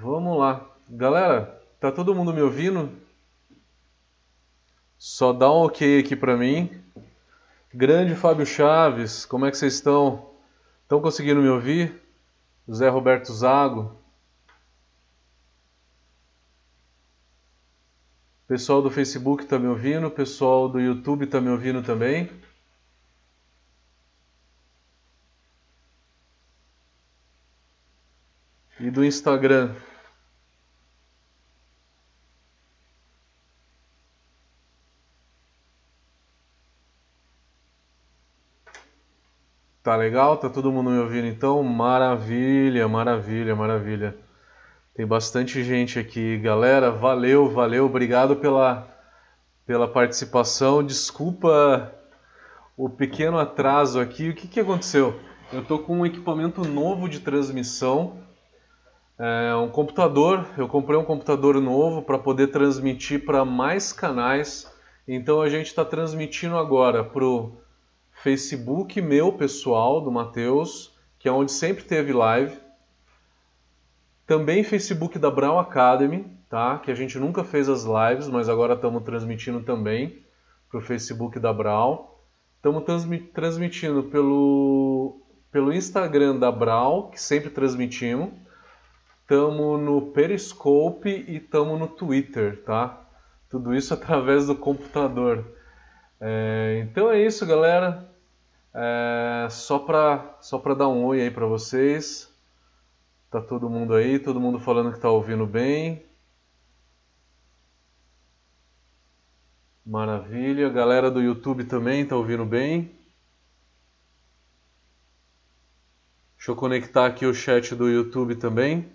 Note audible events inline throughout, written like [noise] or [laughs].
Vamos lá. Galera, tá todo mundo me ouvindo? Só dá um ok aqui pra mim. Grande Fábio Chaves, como é que vocês estão? Estão conseguindo me ouvir? José Roberto Zago. Pessoal do Facebook está me ouvindo, pessoal do YouTube está me ouvindo também. E do Instagram. Tá legal? Tá todo mundo me ouvindo então? Maravilha, maravilha, maravilha. Tem bastante gente aqui, galera. Valeu, valeu, obrigado pela, pela participação. Desculpa o pequeno atraso aqui. O que, que aconteceu? Eu tô com um equipamento novo de transmissão, é, um computador. Eu comprei um computador novo para poder transmitir para mais canais. Então a gente está transmitindo agora pro Facebook meu pessoal, do Matheus, que é onde sempre teve live. Também Facebook da Brown Academy, tá? Que a gente nunca fez as lives, mas agora estamos transmitindo também para o Facebook da Brown. Estamos transmitindo pelo, pelo Instagram da Brown, que sempre transmitimos. Estamos no Periscope e estamos no Twitter, tá? Tudo isso [laughs] através do computador. É, então é isso, galera. É, só para só para dar um oi aí para vocês. Tá todo mundo aí, todo mundo falando que tá ouvindo bem. Maravilha. Galera do YouTube também tá ouvindo bem. Deixa eu conectar aqui o chat do YouTube também.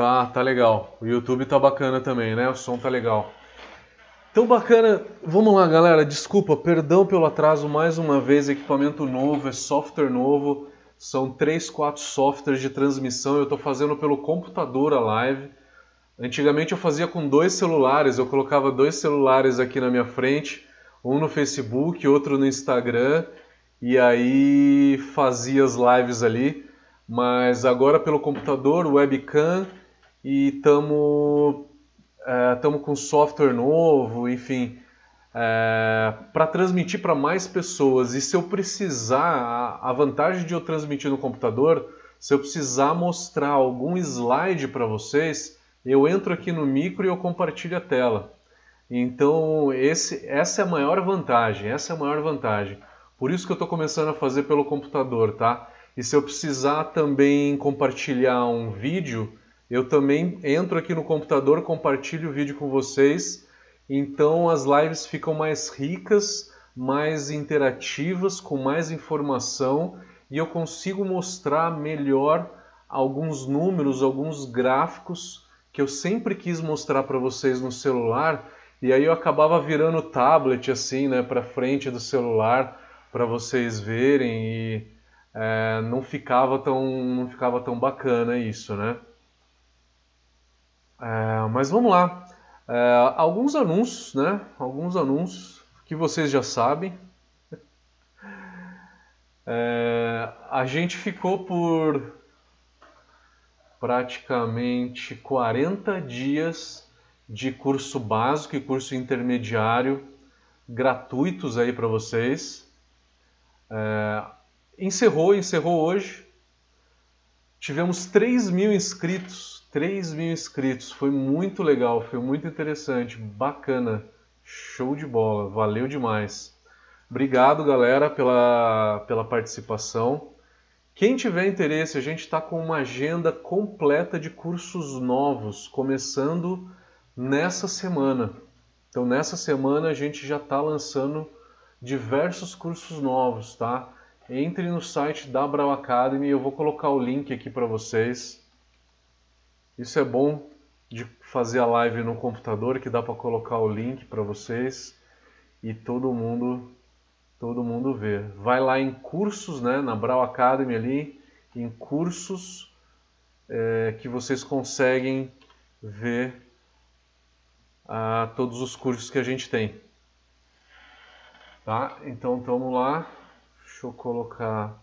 Tá, tá legal. O YouTube tá bacana também, né? O som tá legal. Então bacana. Vamos lá, galera. Desculpa, perdão pelo atraso mais uma vez. Equipamento novo, é software novo. São três, quatro softwares de transmissão. Eu estou fazendo pelo computador a live. Antigamente eu fazia com dois celulares. Eu colocava dois celulares aqui na minha frente, um no Facebook, outro no Instagram, e aí fazia as lives ali. Mas agora pelo computador, webcam e estamos estamos é, com software novo, enfim, é, para transmitir para mais pessoas. E se eu precisar, a, vantagem de eu transmitir no computador, se eu precisar mostrar algum slide para vocês, eu entro aqui no micro e eu compartilho a tela. Então, esse, essa é a maior vantagem, essa é a maior vantagem. Por isso que eu estou começando a fazer pelo computador, tá? E se eu precisar também compartilhar um vídeo, eu também entro aqui no computador, compartilho o vídeo com vocês, então as lives ficam mais ricas, mais interativas, com mais informação. E eu consigo mostrar melhor alguns números, alguns gráficos que eu sempre quis mostrar para vocês no celular. E aí eu acabava virando o tablet assim, né, para frente do celular para vocês verem. E é, não ficava tão não ficava tão bacana isso, né? É, mas vamos lá. É, alguns anúncios, né? Alguns anúncios que vocês já sabem. É, a gente ficou por praticamente 40 dias de curso básico e curso intermediário gratuitos aí para vocês. É, encerrou, encerrou hoje. Tivemos 3 mil inscritos 3 mil inscritos, foi muito legal, foi muito interessante, bacana, show de bola, valeu demais. Obrigado, galera, pela, pela participação. Quem tiver interesse, a gente está com uma agenda completa de cursos novos, começando nessa semana. Então, nessa semana a gente já está lançando diversos cursos novos, tá? Entre no site da Brau Academy, eu vou colocar o link aqui para vocês. Isso é bom de fazer a live no computador, que dá para colocar o link para vocês e todo mundo todo mundo ver. Vai lá em cursos, né, na Brau Academy ali, em cursos é, que vocês conseguem ver a todos os cursos que a gente tem. Tá? Então vamos lá. Deixa eu colocar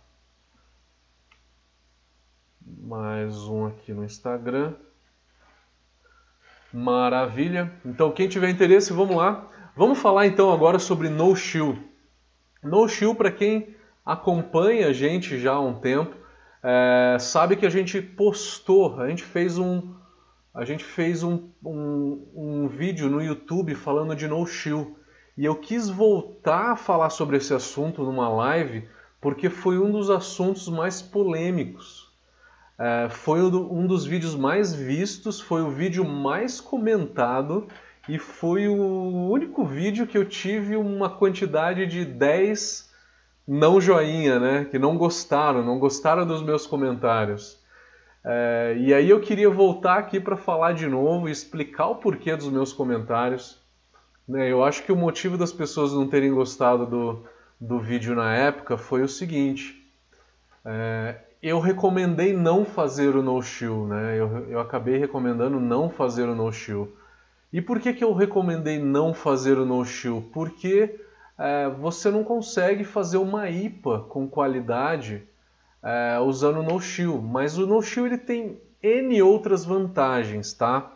mais um aqui no Instagram. Maravilha. Então quem tiver interesse, vamos lá. Vamos falar então agora sobre No Shield. No Shield, para quem acompanha a gente já há um tempo, é, sabe que a gente postou, a gente fez um, a gente fez um, um, um vídeo no YouTube falando de No Shield. E eu quis voltar a falar sobre esse assunto numa live porque foi um dos assuntos mais polêmicos. É, foi um dos vídeos mais vistos, foi o vídeo mais comentado e foi o único vídeo que eu tive uma quantidade de 10 não joinha, né? Que não gostaram, não gostaram dos meus comentários. É, e aí eu queria voltar aqui para falar de novo e explicar o porquê dos meus comentários. Né, eu acho que o motivo das pessoas não terem gostado do, do vídeo na época foi o seguinte. É, eu recomendei não fazer o no-shield, né? Eu, eu acabei recomendando não fazer o no-shield. E por que, que eu recomendei não fazer o no-shield? Porque é, você não consegue fazer uma IPA com qualidade é, usando o no-shield. Mas o no-shield ele tem N outras vantagens, tá?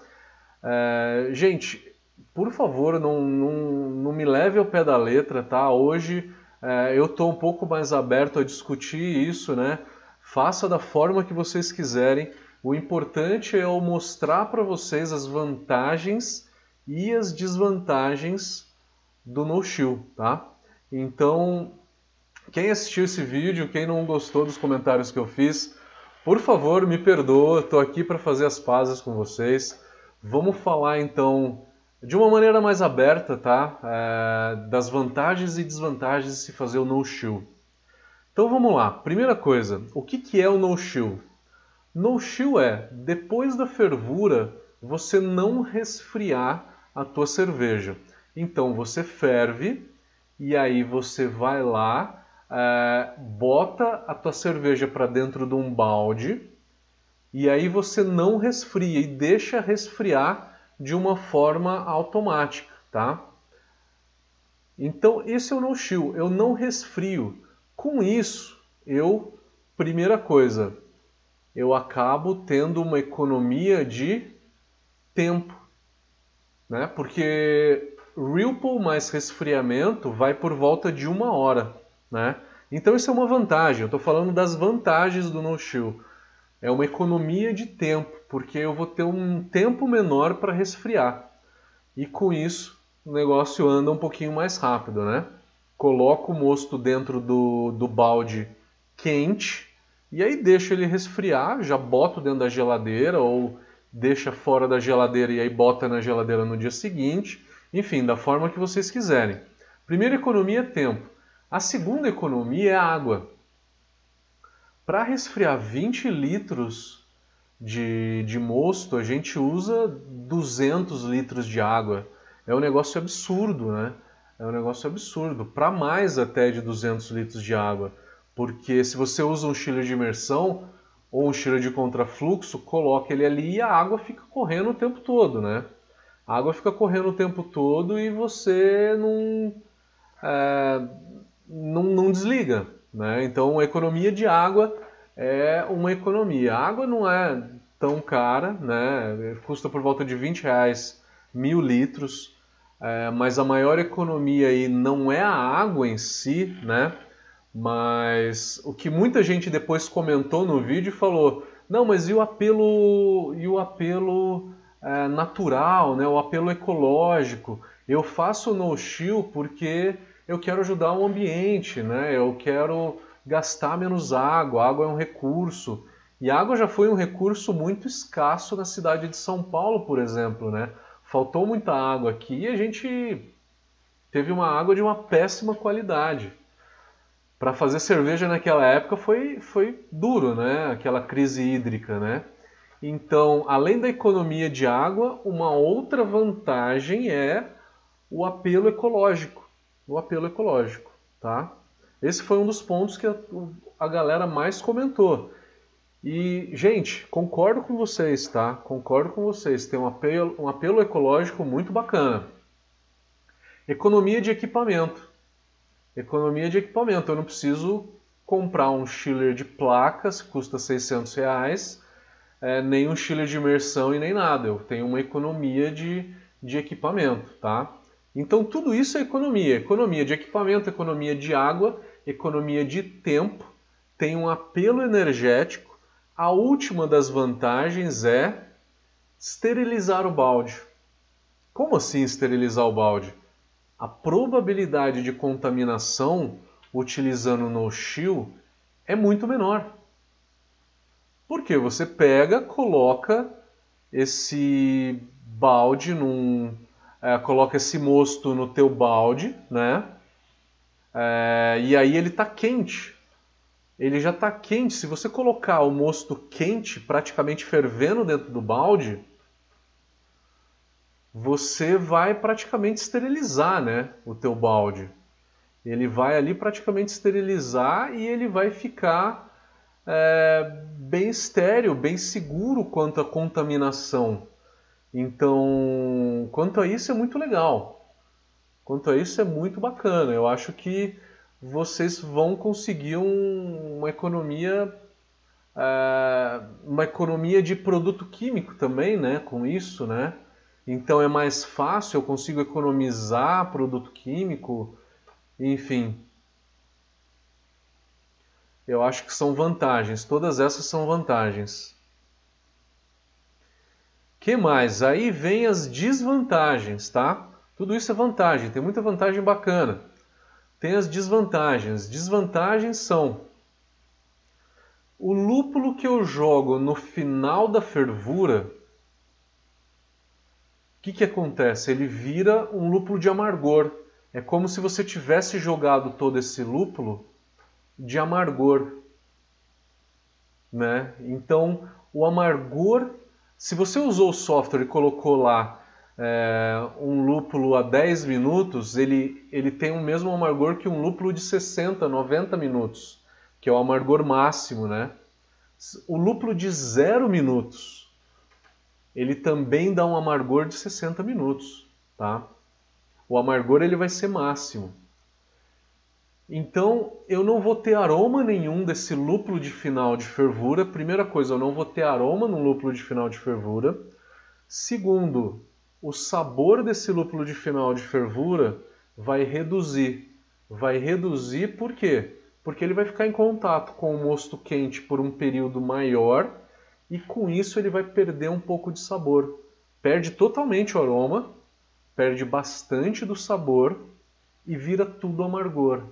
É, gente, por favor, não, não, não me leve ao pé da letra, tá? Hoje é, eu estou um pouco mais aberto a discutir isso, né? Faça da forma que vocês quiserem. O importante é eu mostrar para vocês as vantagens e as desvantagens do no-shield, tá? Então, quem assistiu esse vídeo, quem não gostou dos comentários que eu fiz, por favor, me perdoa, estou aqui para fazer as pazes com vocês. Vamos falar então de uma maneira mais aberta, tá? É, das vantagens e desvantagens de se fazer o no-shield. Então vamos lá. Primeira coisa, o que, que é o no-shield? No-shield é, depois da fervura, você não resfriar a tua cerveja. Então você ferve e aí você vai lá, é, bota a tua cerveja para dentro de um balde e aí você não resfria e deixa resfriar de uma forma automática, tá? Então, esse é o no-chill, eu não resfrio. Com isso, eu, primeira coisa, eu acabo tendo uma economia de tempo, né? Porque Ripple mais resfriamento vai por volta de uma hora, né? Então isso é uma vantagem, eu estou falando das vantagens do no-chill. É uma economia de tempo porque eu vou ter um tempo menor para resfriar. E com isso, o negócio anda um pouquinho mais rápido, né? Coloco o mosto dentro do, do balde quente e aí deixo ele resfriar, já boto dentro da geladeira ou deixa fora da geladeira e aí bota na geladeira no dia seguinte. Enfim, da forma que vocês quiserem. Primeira economia é tempo. A segunda economia é água. Para resfriar 20 litros de, de mosto, a gente usa 200 litros de água. É um negócio absurdo, né? É um negócio absurdo. Para mais até de 200 litros de água. Porque se você usa um chiller de imersão ou um chiller de contrafluxo, coloca ele ali e a água fica correndo o tempo todo, né? A água fica correndo o tempo todo e você não, é, não, não desliga. Né? Então, a economia de água é uma economia. A água não é tão cara, né? custa por volta de 20 reais mil litros, é, mas a maior economia aí não é a água em si, né? mas o que muita gente depois comentou no vídeo falou, não, mas e o apelo, e o apelo é, natural, né? o apelo ecológico? Eu faço no chill porque eu quero ajudar o ambiente, né? eu quero gastar menos água, a água é um recurso. E a água já foi um recurso muito escasso na cidade de São Paulo, por exemplo, né? Faltou muita água aqui e a gente teve uma água de uma péssima qualidade. Para fazer cerveja naquela época foi, foi duro, né? Aquela crise hídrica, né? Então, além da economia de água, uma outra vantagem é o apelo ecológico. O apelo ecológico, tá? Esse foi um dos pontos que a, a galera mais comentou. E, gente, concordo com vocês, tá? Concordo com vocês. Tem um apelo, um apelo ecológico muito bacana. Economia de equipamento. Economia de equipamento. Eu não preciso comprar um chiller de placas custa 600 reais, é, nem um chiller de imersão e nem nada. Eu tenho uma economia de, de equipamento, tá? Então tudo isso é economia. Economia de equipamento, economia de água, economia de tempo, tem um apelo energético a última das vantagens é esterilizar o balde. Como assim esterilizar o balde? A probabilidade de contaminação utilizando no shield é muito menor. Porque você pega, coloca esse balde num. É, coloca esse mosto no teu balde, né? É, e aí ele está quente ele já está quente. Se você colocar o mosto quente, praticamente fervendo dentro do balde, você vai praticamente esterilizar né, o teu balde. Ele vai ali praticamente esterilizar e ele vai ficar é, bem estéreo, bem seguro quanto à contaminação. Então, quanto a isso é muito legal. Quanto a isso é muito bacana. Eu acho que vocês vão conseguir um, uma economia uh, uma economia de produto químico também, né? Com isso, né? Então é mais fácil, eu consigo economizar produto químico, enfim. Eu acho que são vantagens, todas essas são vantagens. Que mais? Aí vem as desvantagens, tá? Tudo isso é vantagem, tem muita vantagem bacana tem as desvantagens. Desvantagens são o lúpulo que eu jogo no final da fervura. O que, que acontece? Ele vira um lúpulo de amargor. É como se você tivesse jogado todo esse lúpulo de amargor. Né? Então, o amargor, se você usou o software e colocou lá é, um lúpulo a 10 minutos, ele, ele tem o mesmo amargor que um lúpulo de 60, 90 minutos, que é o amargor máximo, né? O lúpulo de 0 minutos, ele também dá um amargor de 60 minutos, tá? O amargor ele vai ser máximo. Então, eu não vou ter aroma nenhum desse lúpulo de final de fervura. Primeira coisa, eu não vou ter aroma no lúpulo de final de fervura. Segundo, o sabor desse lúpulo de final de fervura vai reduzir. Vai reduzir por quê? Porque ele vai ficar em contato com o mosto quente por um período maior e com isso ele vai perder um pouco de sabor. Perde totalmente o aroma, perde bastante do sabor e vira tudo amargor.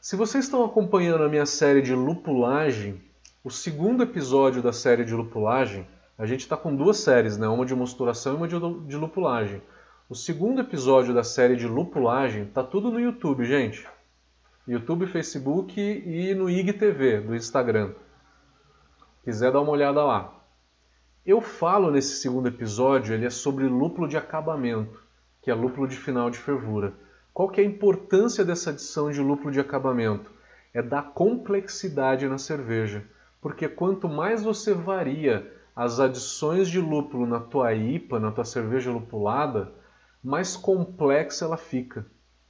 Se vocês estão acompanhando a minha série de lupulagem, o segundo episódio da série de lupulagem a gente está com duas séries, né? uma de mosturação e uma de, de lupulagem. O segundo episódio da série de lupulagem está tudo no YouTube, gente. YouTube, Facebook e no IGTV do Instagram. Quiser dar uma olhada lá. Eu falo nesse segundo episódio, ele é sobre lúpulo de acabamento, que é lúpulo de final de fervura. Qual que é a importância dessa adição de lúpulo de acabamento? É dar complexidade na cerveja, porque quanto mais você varia as adições de lúpulo na tua IPA, na tua cerveja lupulada, mais complexa ela fica.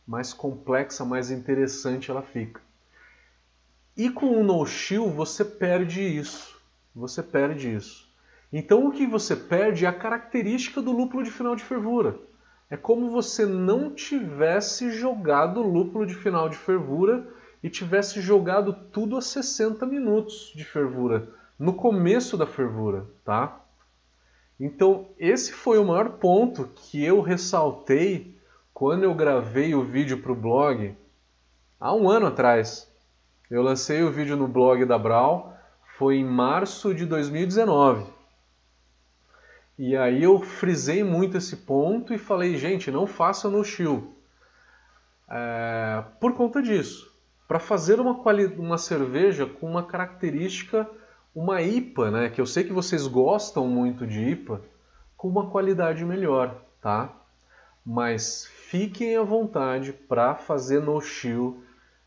Mais complexa, mais interessante ela fica. E com o no-chill você perde isso. Você perde isso. Então o que você perde é a característica do lúpulo de final de fervura. É como você não tivesse jogado lúpulo de final de fervura e tivesse jogado tudo a 60 minutos de fervura no começo da fervura, tá? Então, esse foi o maior ponto que eu ressaltei quando eu gravei o vídeo para o blog há um ano atrás. Eu lancei o vídeo no blog da Brau, foi em março de 2019. E aí eu frisei muito esse ponto e falei, gente, não faça no chill. É, por conta disso. Para fazer uma, uma cerveja com uma característica uma IPA, né, que eu sei que vocês gostam muito de IPA, com uma qualidade melhor, tá? Mas fiquem à vontade para fazer no chill.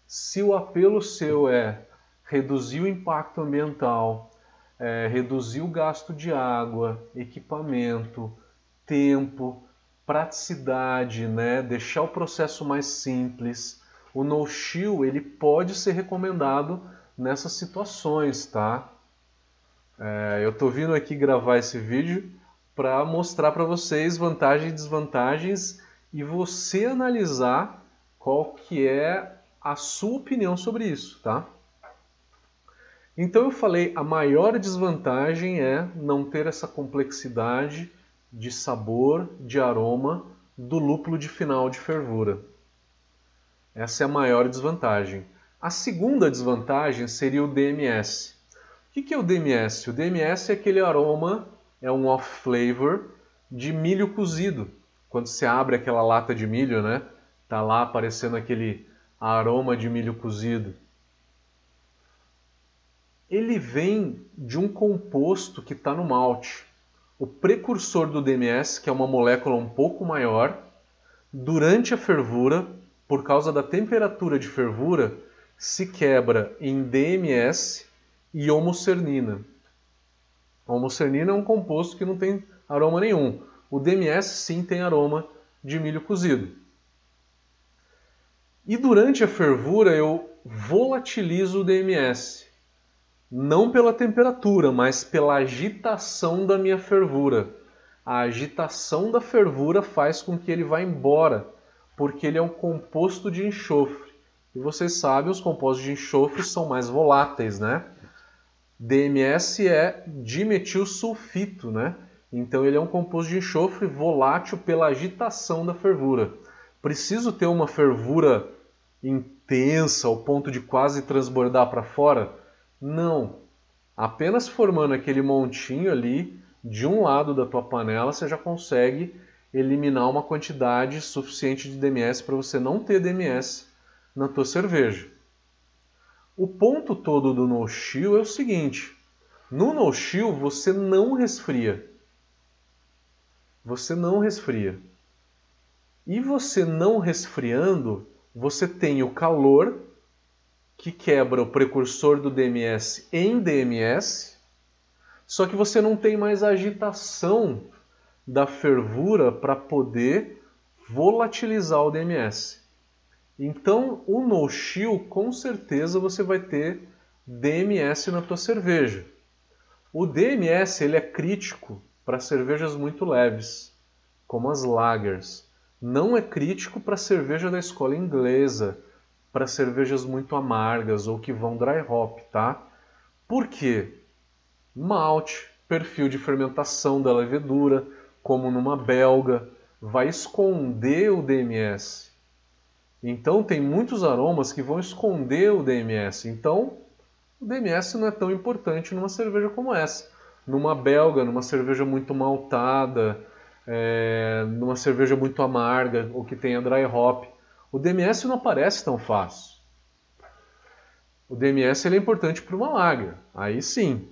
Se o apelo seu é reduzir o impacto ambiental, é, reduzir o gasto de água, equipamento, tempo, praticidade, né? deixar o processo mais simples. O no-shield ele pode ser recomendado nessas situações, tá? É, eu estou vindo aqui gravar esse vídeo para mostrar para vocês vantagens e desvantagens e você analisar qual que é a sua opinião sobre isso, tá? Então eu falei, a maior desvantagem é não ter essa complexidade de sabor, de aroma do lúpulo de final de fervura. Essa é a maior desvantagem. A segunda desvantagem seria o DMS. O que é o DMS? O DMS é aquele aroma, é um off-flavor de milho cozido. Quando você abre aquela lata de milho, né? Tá lá aparecendo aquele aroma de milho cozido ele vem de um composto que está no malte. O precursor do DMS, que é uma molécula um pouco maior, durante a fervura, por causa da temperatura de fervura, se quebra em DMS e homocernina. Homocernina é um composto que não tem aroma nenhum. O DMS sim tem aroma de milho cozido. E durante a fervura eu volatilizo o DMS não pela temperatura, mas pela agitação da minha fervura. A agitação da fervura faz com que ele vá embora, porque ele é um composto de enxofre. E vocês sabem, os compostos de enxofre são mais voláteis, né? DMS é dimetilsulfito, né? Então ele é um composto de enxofre volátil pela agitação da fervura. Preciso ter uma fervura intensa ao ponto de quase transbordar para fora? Não. Apenas formando aquele montinho ali de um lado da tua panela, você já consegue eliminar uma quantidade suficiente de DMS para você não ter DMS na tua cerveja. O ponto todo do no-chill é o seguinte: no no-chill você não resfria. Você não resfria. E você não resfriando, você tem o calor que quebra o precursor do DMS em DMS, só que você não tem mais agitação da fervura para poder volatilizar o DMS. Então, o no chill, com certeza você vai ter DMS na tua cerveja. O DMS ele é crítico para cervejas muito leves, como as lagers. Não é crítico para cerveja da escola inglesa, para cervejas muito amargas ou que vão dry hop, tá? Por quê? Malte, perfil de fermentação da levedura, como numa belga, vai esconder o DMS. Então tem muitos aromas que vão esconder o DMS. Então o DMS não é tão importante numa cerveja como essa. Numa belga, numa cerveja muito maltada, é, numa cerveja muito amarga ou que tenha dry hop, o DMS não aparece tão fácil. O DMS ele é importante para uma lager, aí sim.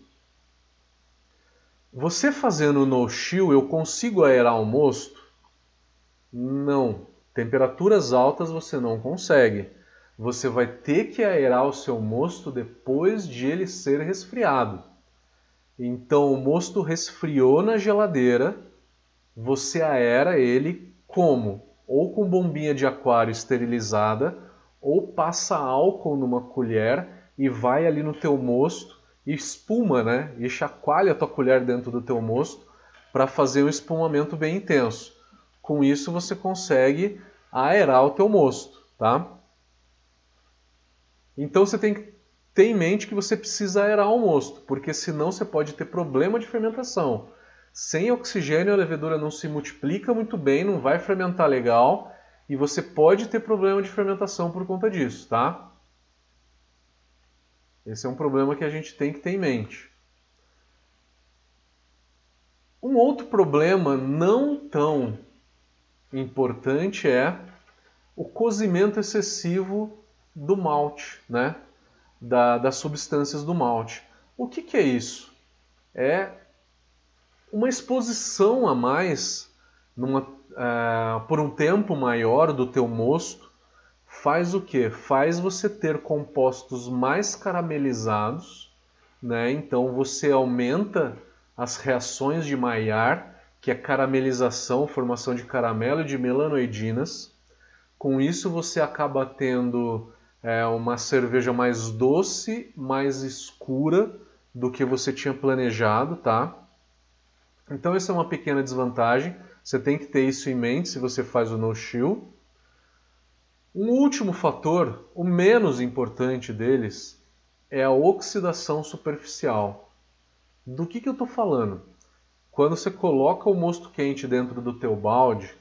Você fazendo no chill, eu consigo aerar o mosto? Não. Temperaturas altas você não consegue. Você vai ter que aerar o seu mosto depois de ele ser resfriado. Então o mosto resfriou na geladeira, você aera ele como? ou com bombinha de aquário esterilizada, ou passa álcool numa colher e vai ali no teu mosto e espuma, né? E chacoalha a tua colher dentro do teu mosto para fazer um espumamento bem intenso. Com isso você consegue aerar o teu mosto, tá? Então você tem que ter em mente que você precisa aerar o mosto, porque senão você pode ter problema de fermentação. Sem oxigênio a levedura não se multiplica muito bem, não vai fermentar legal e você pode ter problema de fermentação por conta disso, tá? Esse é um problema que a gente tem que ter em mente. Um outro problema não tão importante é o cozimento excessivo do malte, né? Da, das substâncias do malte. O que, que é isso? É uma exposição a mais numa, uh, por um tempo maior do teu mosto faz o que? Faz você ter compostos mais caramelizados, né? Então você aumenta as reações de Maillard, que é caramelização, formação de caramelo e de melanoidinas. Com isso você acaba tendo é, uma cerveja mais doce, mais escura do que você tinha planejado, tá? Então essa é uma pequena desvantagem. Você tem que ter isso em mente se você faz o no-chill. Um último fator, o menos importante deles, é a oxidação superficial. Do que, que eu estou falando? Quando você coloca o mosto quente dentro do teu balde,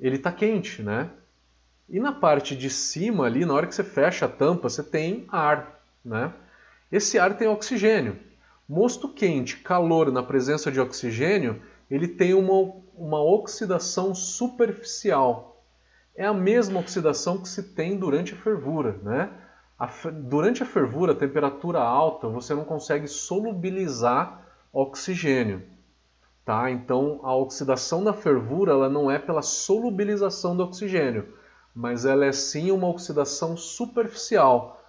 ele está quente, né? E na parte de cima ali, na hora que você fecha a tampa, você tem ar, né? Esse ar tem oxigênio. Mosto quente, calor na presença de oxigênio, ele tem uma, uma oxidação superficial é a mesma oxidação que se tem durante a fervura. Né? A, durante a fervura, a temperatura alta, você não consegue solubilizar oxigênio. Tá? Então, a oxidação da fervura ela não é pela solubilização do oxigênio, mas ela é sim uma oxidação superficial.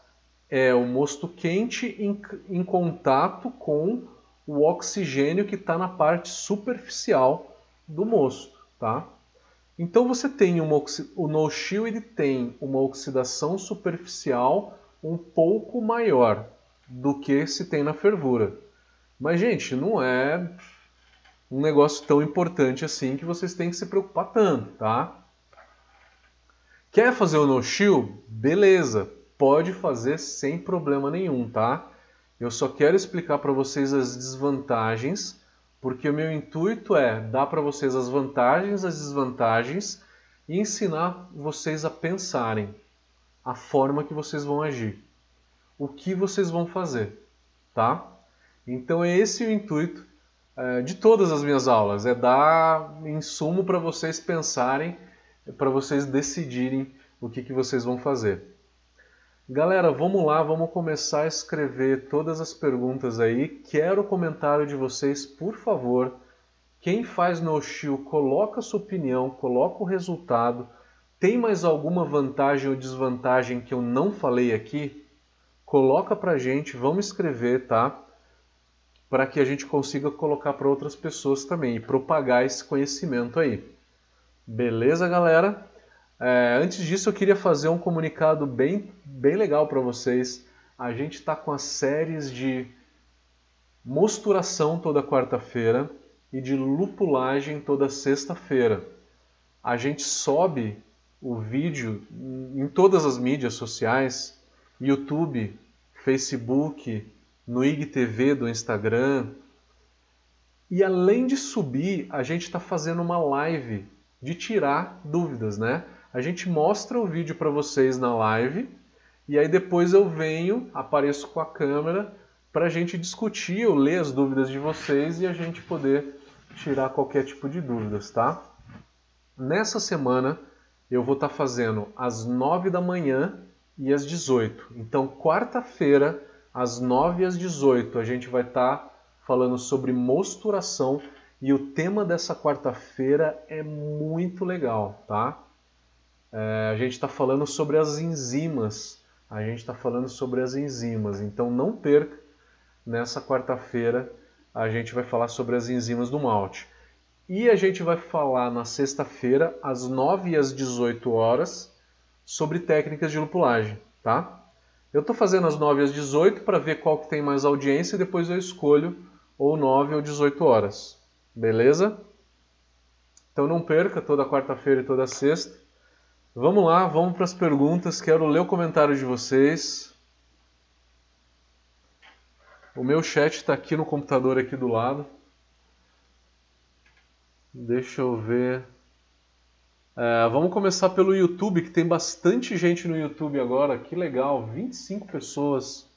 É o mosto quente em, em contato com o oxigênio que está na parte superficial do mosto. Tá? Então você tem uma, o no-chill ele tem uma oxidação superficial um pouco maior do que se tem na fervura. Mas gente, não é um negócio tão importante assim que vocês têm que se preocupar tanto, tá? Quer fazer o no-chill? Beleza, pode fazer sem problema nenhum, tá? Eu só quero explicar para vocês as desvantagens porque o meu intuito é dar para vocês as vantagens, as desvantagens e ensinar vocês a pensarem a forma que vocês vão agir, o que vocês vão fazer, tá? Então é esse o intuito é, de todas as minhas aulas, é dar insumo para vocês pensarem, para vocês decidirem o que, que vocês vão fazer. Galera, vamos lá, vamos começar a escrever todas as perguntas aí. Quero o comentário de vocês, por favor. Quem faz no Shield, coloca sua opinião, coloca o resultado. Tem mais alguma vantagem ou desvantagem que eu não falei aqui? Coloca pra gente, vamos escrever, tá? Para que a gente consiga colocar para outras pessoas também e propagar esse conhecimento aí. Beleza, galera? É, antes disso, eu queria fazer um comunicado bem, bem legal para vocês. A gente está com as séries de mosturação toda quarta-feira e de lupulagem toda sexta-feira. A gente sobe o vídeo em todas as mídias sociais, YouTube, Facebook, no IGTV do Instagram. E além de subir, a gente está fazendo uma live de tirar dúvidas, né? a gente mostra o vídeo para vocês na live e aí depois eu venho, apareço com a câmera para a gente discutir ou ler as dúvidas de vocês e a gente poder tirar qualquer tipo de dúvidas, tá? Nessa semana eu vou estar tá fazendo às 9 da manhã e às 18. Então, quarta-feira, às 9 e às 18, a gente vai estar tá falando sobre mosturação e o tema dessa quarta-feira é muito legal, tá? é, a gente está falando sobre as enzimas. A gente está falando sobre as enzimas. Então não perca, nessa quarta-feira a gente vai falar sobre as enzimas do malte. E a gente vai falar na sexta-feira, às 9 e às 18 horas, sobre técnicas de lupulagem, tá? Eu estou fazendo às 9 e às 18 para ver qual que tem mais audiência e depois eu escolho ou 9 ou 18 horas. Beleza? Então não perca toda quarta-feira e toda sexta. Vamos lá, vamos para as perguntas. Quero ler o comentário de vocês. O meu chat está aqui no computador aqui do lado. Deixa eu ver. É, vamos começar pelo YouTube, que tem bastante gente no YouTube agora. Que legal, 25 pessoas.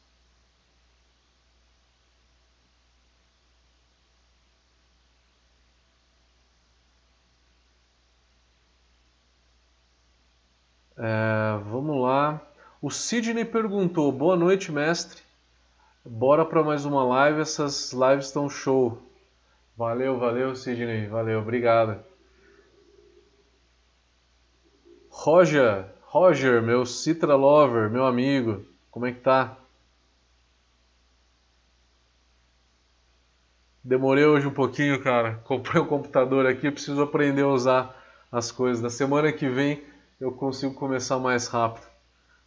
É, vamos lá. O Sidney perguntou: Boa noite, mestre. Bora para mais uma live. Essas lives estão show. Valeu, valeu, Sidney. Valeu, obrigado. Roger, Roger, meu Citra Lover, meu amigo, como é que tá? Demorei hoje um pouquinho, cara. Comprei um computador aqui, preciso aprender a usar as coisas. Da semana que vem eu consigo começar mais rápido.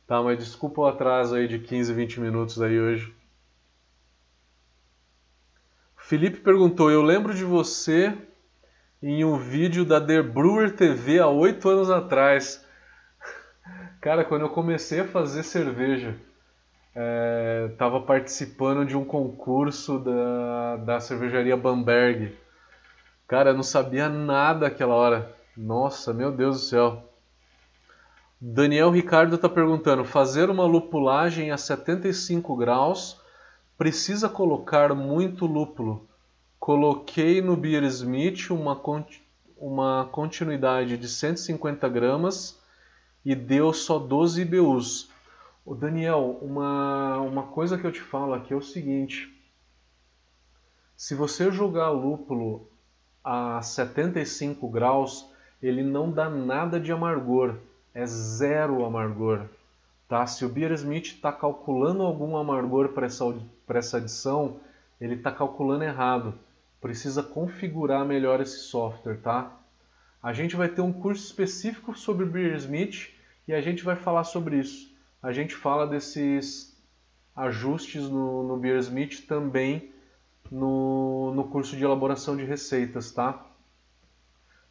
Tá, mas desculpa o atraso aí de 15, 20 minutos aí hoje. Felipe perguntou: Eu lembro de você em um vídeo da The Brewer TV há oito anos atrás. Cara, quando eu comecei a fazer cerveja, estava é, participando de um concurso da, da cervejaria Bamberg. Cara, eu não sabia nada aquela hora. Nossa, meu Deus do céu. Daniel Ricardo está perguntando: fazer uma lupulagem a 75 graus precisa colocar muito lúpulo. Coloquei no Beer Smith uma, uma continuidade de 150 gramas e deu só 12 IBUs. O Daniel, uma, uma coisa que eu te falo aqui é o seguinte: se você jogar lúpulo a 75 graus, ele não dá nada de amargor é zero amargor. Tá? Se o Beer Smith está calculando algum amargor para essa, essa adição, ele está calculando errado. Precisa configurar melhor esse software. Tá? A gente vai ter um curso específico sobre Beer Smith e a gente vai falar sobre isso. A gente fala desses ajustes no, no Beer Smith também no, no curso de elaboração de receitas, tá?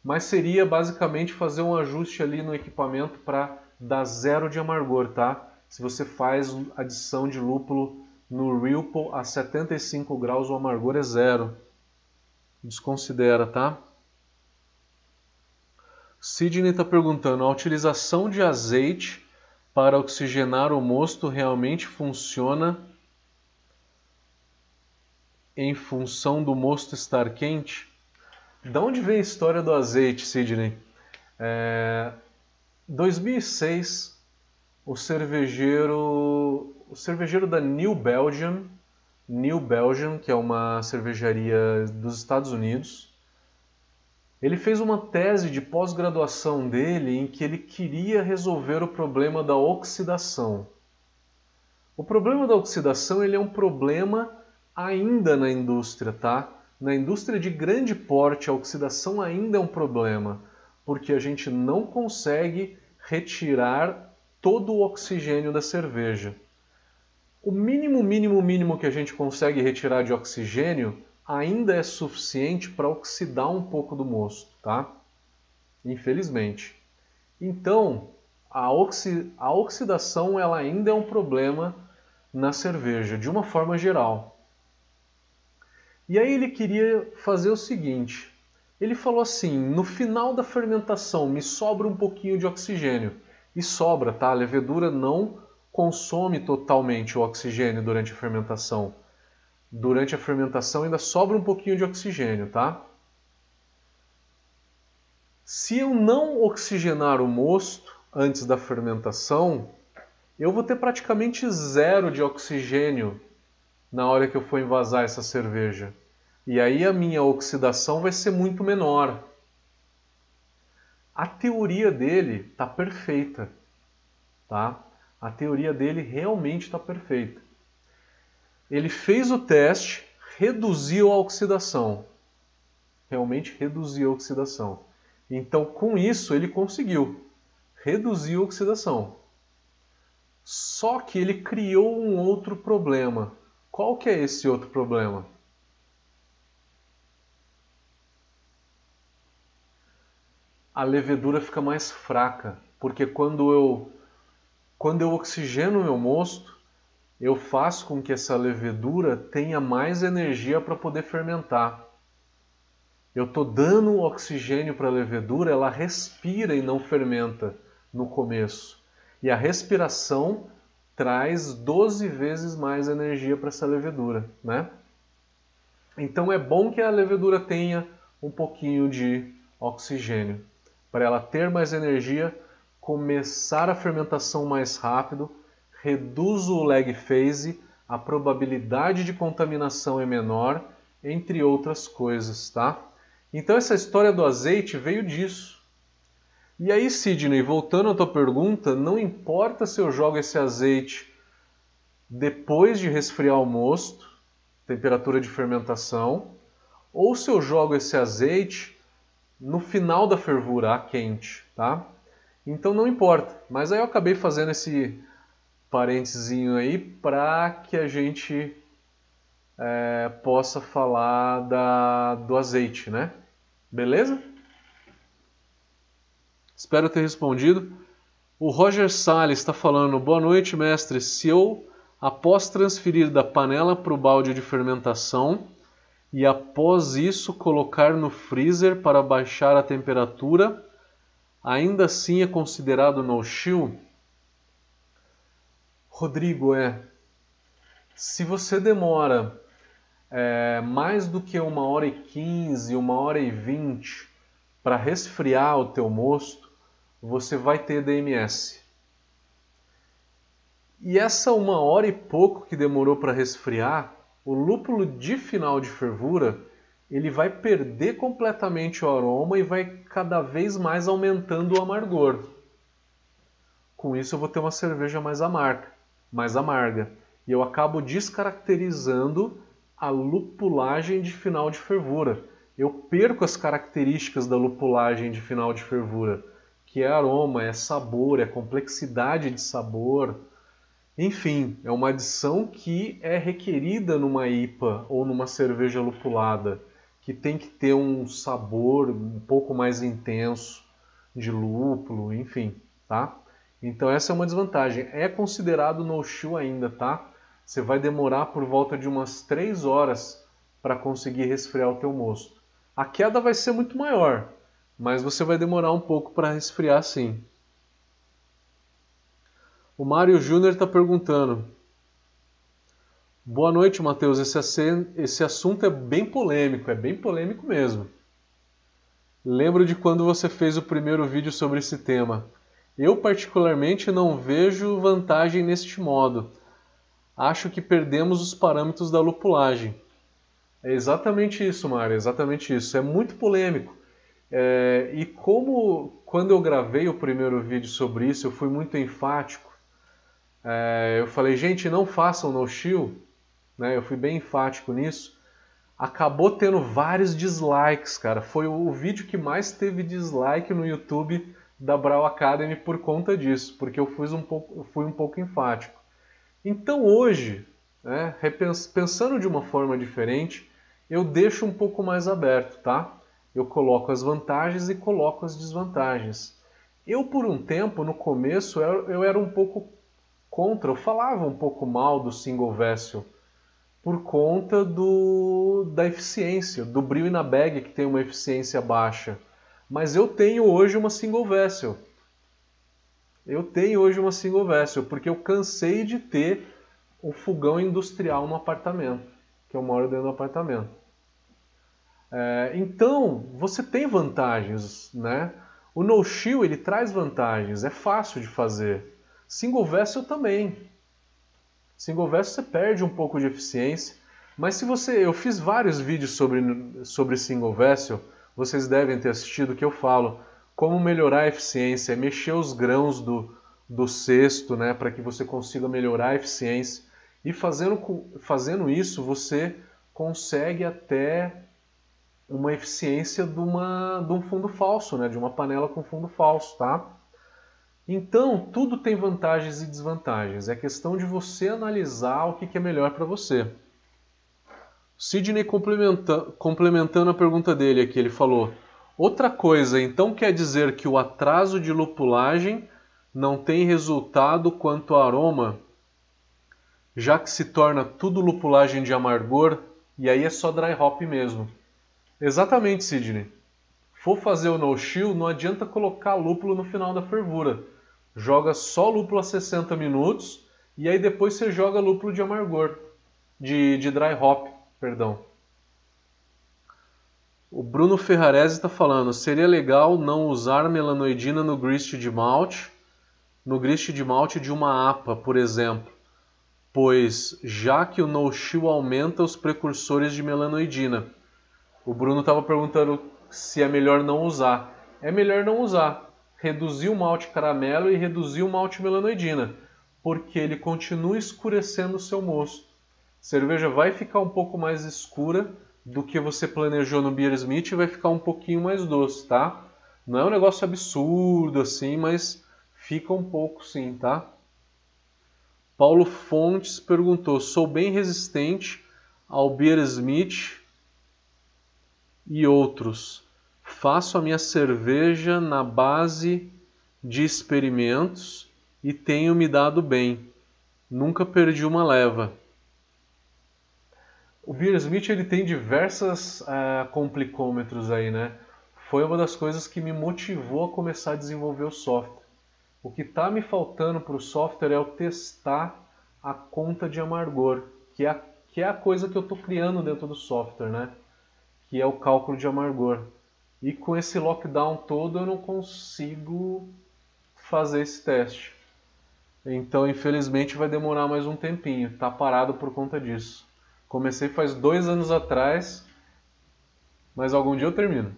mas seria basicamente fazer um ajuste ali no equipamento para dar zero de amargor, tá? Se você faz adição de lúpulo no Ripple a 75 graus, o amargor é zero. Desconsidera, tá? Sidney está perguntando: a utilização de azeite para oxigenar o mosto realmente funciona em função do mosto estar quente? Da onde vem a história do azeite, Sidney? É, 2006, o cervejeiro, o cervejeiro da New Belgium, New Belgium, que é uma cervejaria dos Estados Unidos, ele fez uma tese de pós-graduação dele em que ele queria resolver o problema da oxidação. O problema da oxidação ele é um problema ainda na indústria, tá? Na indústria de grande porte, a oxidação ainda é um problema, porque a gente não consegue retirar todo o oxigênio da cerveja. O mínimo, mínimo, mínimo que a gente consegue retirar de oxigênio ainda é suficiente para oxidar um pouco do mosto, tá? Infelizmente. Então, a, oxi a oxidação ela ainda é um problema na cerveja, de uma forma geral. E aí ele queria fazer o seguinte: ele falou assim, no final da fermentação me sobra um pouquinho de oxigênio. E sobra, tá? A levedura não consome totalmente o oxigênio durante a fermentação. Durante a fermentação ainda sobra um pouquinho de oxigênio, tá? Se eu não oxigenar o mosto antes da fermentação, eu vou ter praticamente zero de oxigênio na hora que eu for envasar essa cerveja. E aí a minha oxidação vai ser muito menor. A teoria dele está perfeita, tá? A teoria dele realmente está perfeita. Ele fez o teste, reduziu a oxidação. Realmente reduziu a oxidação. Então, com isso, ele conseguiu reduzir a oxidação. Só que ele criou um outro problema. Qual que é esse outro problema? a levedura fica mais fraca, porque quando eu quando eu oxigeno o meu mosto, eu faço com que essa levedura tenha mais energia para poder fermentar. Eu estou dando oxigênio para a levedura, ela respira e não fermenta no começo. E a respiração traz 12 vezes mais energia para essa levedura, né? Então é bom que a levedura tenha um pouquinho de oxigênio para ela ter mais energia, começar a fermentação mais rápido, reduz o lag phase, a probabilidade de contaminação é menor, entre outras coisas, tá? Então essa história do azeite veio disso. E aí, Sidney, voltando à tua pergunta, não importa se eu jogo esse azeite depois de resfriar o mosto, temperatura de fermentação, ou se eu jogo esse azeite no final da fervura, a quente, tá? Então não importa, mas aí eu acabei fazendo esse parênteses aí para que a gente é, possa falar da, do azeite, né? Beleza? Espero ter respondido. O Roger Salles está falando: Boa noite, mestre. Se eu, após transferir da panela para o balde de fermentação e após isso colocar no freezer para baixar a temperatura, ainda assim é considerado no-chill? Rodrigo, é. Se você demora é, mais do que uma hora e quinze, uma hora e vinte para resfriar o teu mosto, você vai ter DMS. E essa uma hora e pouco que demorou para resfriar, o lúpulo de final de fervura ele vai perder completamente o aroma e vai cada vez mais aumentando o amargor. Com isso eu vou ter uma cerveja mais amarga, mais amarga. E eu acabo descaracterizando a lupulagem de final de fervura. Eu perco as características da lupulagem de final de fervura que é aroma, é sabor, é complexidade de sabor. Enfim, é uma adição que é requerida numa IPA ou numa cerveja lupulada, que tem que ter um sabor um pouco mais intenso de lúpulo, enfim, tá? Então essa é uma desvantagem. É considerado no chill ainda, tá? Você vai demorar por volta de umas 3 horas para conseguir resfriar o teu mosto. A queda vai ser muito maior, mas você vai demorar um pouco para resfriar sim. O Mário Júnior está perguntando. Boa noite, Matheus. Esse, assunto é bem polêmico, é bem polêmico mesmo. Lembro de quando você fez o primeiro vídeo sobre esse tema. Eu, particularmente, não vejo vantagem neste modo. Acho que perdemos os parâmetros da lupulagem. É exatamente isso, Mário, é exatamente isso. É muito polêmico. É, e como quando eu gravei o primeiro vídeo sobre isso, eu fui muito enfático. É, eu falei, gente, não façam no chill, né? Eu fui bem enfático nisso. Acabou tendo vários dislikes, cara. Foi o vídeo que mais teve dislike no YouTube da Brawl Academy por conta disso, porque eu fui um pouco, fui um pouco enfático. Então hoje, né, pensando de uma forma diferente, eu deixo um pouco mais aberto, tá? eu coloco as vantagens e coloco as desvantagens. Eu, por um tempo, no começo, eu, era um pouco contra, eu falava um pouco mal do single vessel, por conta do, da eficiência, do brilho na bag que tem uma eficiência baixa. Mas eu tenho hoje uma single vessel. Eu tenho hoje uma single vessel, porque eu cansei de ter um fogão industrial no apartamento, que eu moro dentro do apartamento. É, então, você tem vantagens, né? O no-shield ele traz vantagens, é fácil de fazer. Single vessel também. Single vessel você perde um pouco de eficiência, mas se você, eu fiz vários vídeos sobre sobre single vessel, vocês devem ter assistido que eu falo como melhorar a eficiência, mexer os grãos do, do cesto, né, para que você consiga melhorar a eficiência. E fazendo, fazendo isso, você consegue até uma eficiência de, uma, de um fundo falso, né? de uma panela com fundo falso. Tá? Então, tudo tem vantagens e desvantagens. É questão de você analisar o que, é melhor para você. Sidney complementa, complementando a pergunta dele aqui, ele falou: outra coisa, então quer dizer que o atraso de lupulagem não tem resultado quanto ao aroma, já que se torna tudo lupulagem de amargor e aí é só dry hop mesmo. Exatamente, Sidney. For fazer o no-chill, não adianta colocar lúpulo no final da fervura. Joga só lúpulo a 60 minutos e aí depois você joga lúpulo de amargor, de, de dry hop, perdão. O Bruno Ferrarese está falando, seria legal não usar melanoidina no grist de malte, no grist de malte de uma APA, por exemplo, pois já que o no-chill aumenta os precursores de melanoidina. O Bruno estava perguntando se é melhor não usar. É melhor não usar. reduzir o malte caramelo e reduzir o malte melanoidina, porque ele continua escurecendo o seu mosto. A cerveja vai ficar um pouco mais escura do que você planejou no Beer Smith e vai ficar um pouquinho mais doce, tá? Não é um negócio absurdo assim, mas fica um pouco sim, tá? Paulo Fontes perguntou: sou bem resistente ao Beer Smith e outros. Faço a minha cerveja na base de experimentos e tenho me dado bem. Nunca perdi uma leva. O Beer Smith ele tem diversas uh, complicômetros aí, né? Foi uma das coisas que me motivou a começar a desenvolver o software. O que está me faltando para o software é o testar a conta de amargor, que é a, que é a coisa que eu estou criando dentro do software, né? Que é o cálculo de amargor. E com esse lockdown todo eu não consigo fazer esse teste. Então, infelizmente, vai demorar mais um tempinho. Tá parado por conta disso. Comecei faz dois anos atrás, mas algum dia eu termino.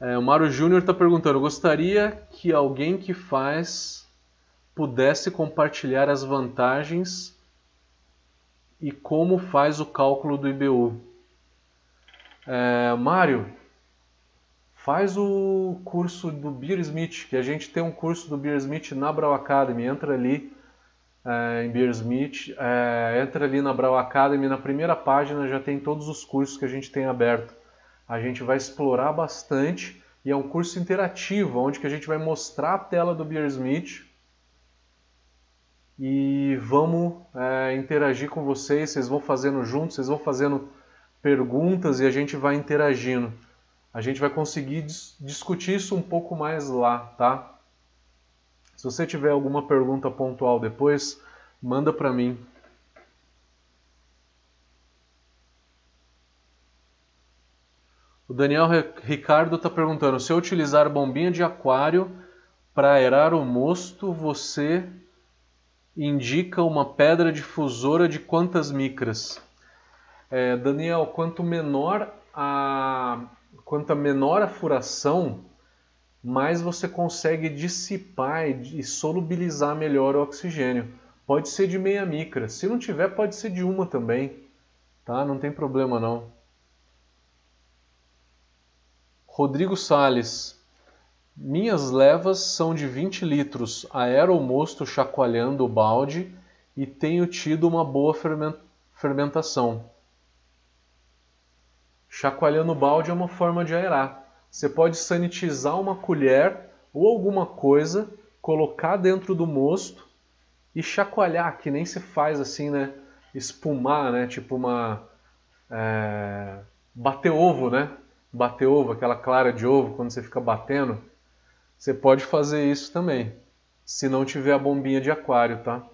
É, o Mário Júnior está perguntando: gostaria que alguém que faz pudesse compartilhar as vantagens e como faz o cálculo do IBU. É, Mário, faz o curso do Beer Smith, que a gente tem um curso do Beer Smith na Brau Academy. Entra ali é, em Beer Smith, é, entra ali na Brau Academy, na primeira página já tem todos os cursos que a gente tem aberto a gente vai explorar bastante e é um curso interativo, onde que a gente vai mostrar a tela do Beersmith e vamos é, interagir com vocês, vocês vão fazendo juntos, vocês vão fazendo perguntas e a gente vai interagindo. A gente vai conseguir dis discutir isso um pouco mais lá, tá? Se você tiver alguma pergunta pontual depois, manda para mim. O Daniel Ricardo está perguntando: se eu utilizar bombinha de aquário para aerar o mosto, você indica uma pedra difusora de quantas micras? É, Daniel, quanto menor a quanto menor a furação, mais você consegue dissipar e solubilizar melhor o oxigênio. Pode ser de meia micra. Se não tiver, pode ser de uma também. Tá? Não tem problema não. Rodrigo Sales. Minhas levas são de 20 litros. Aero o mosto chacoalhando o balde e tenho tido uma boa fermentação. Chacoalhando o balde é uma forma de aerar. Você pode sanitizar uma colher ou alguma coisa, colocar dentro do mosto e chacoalhar, que nem se faz assim, né? Espumar, né? Tipo uma. É... bater ovo, né? bater ovo, aquela clara de ovo, quando você fica batendo, você pode fazer isso também, se não tiver a bombinha de aquário, tá?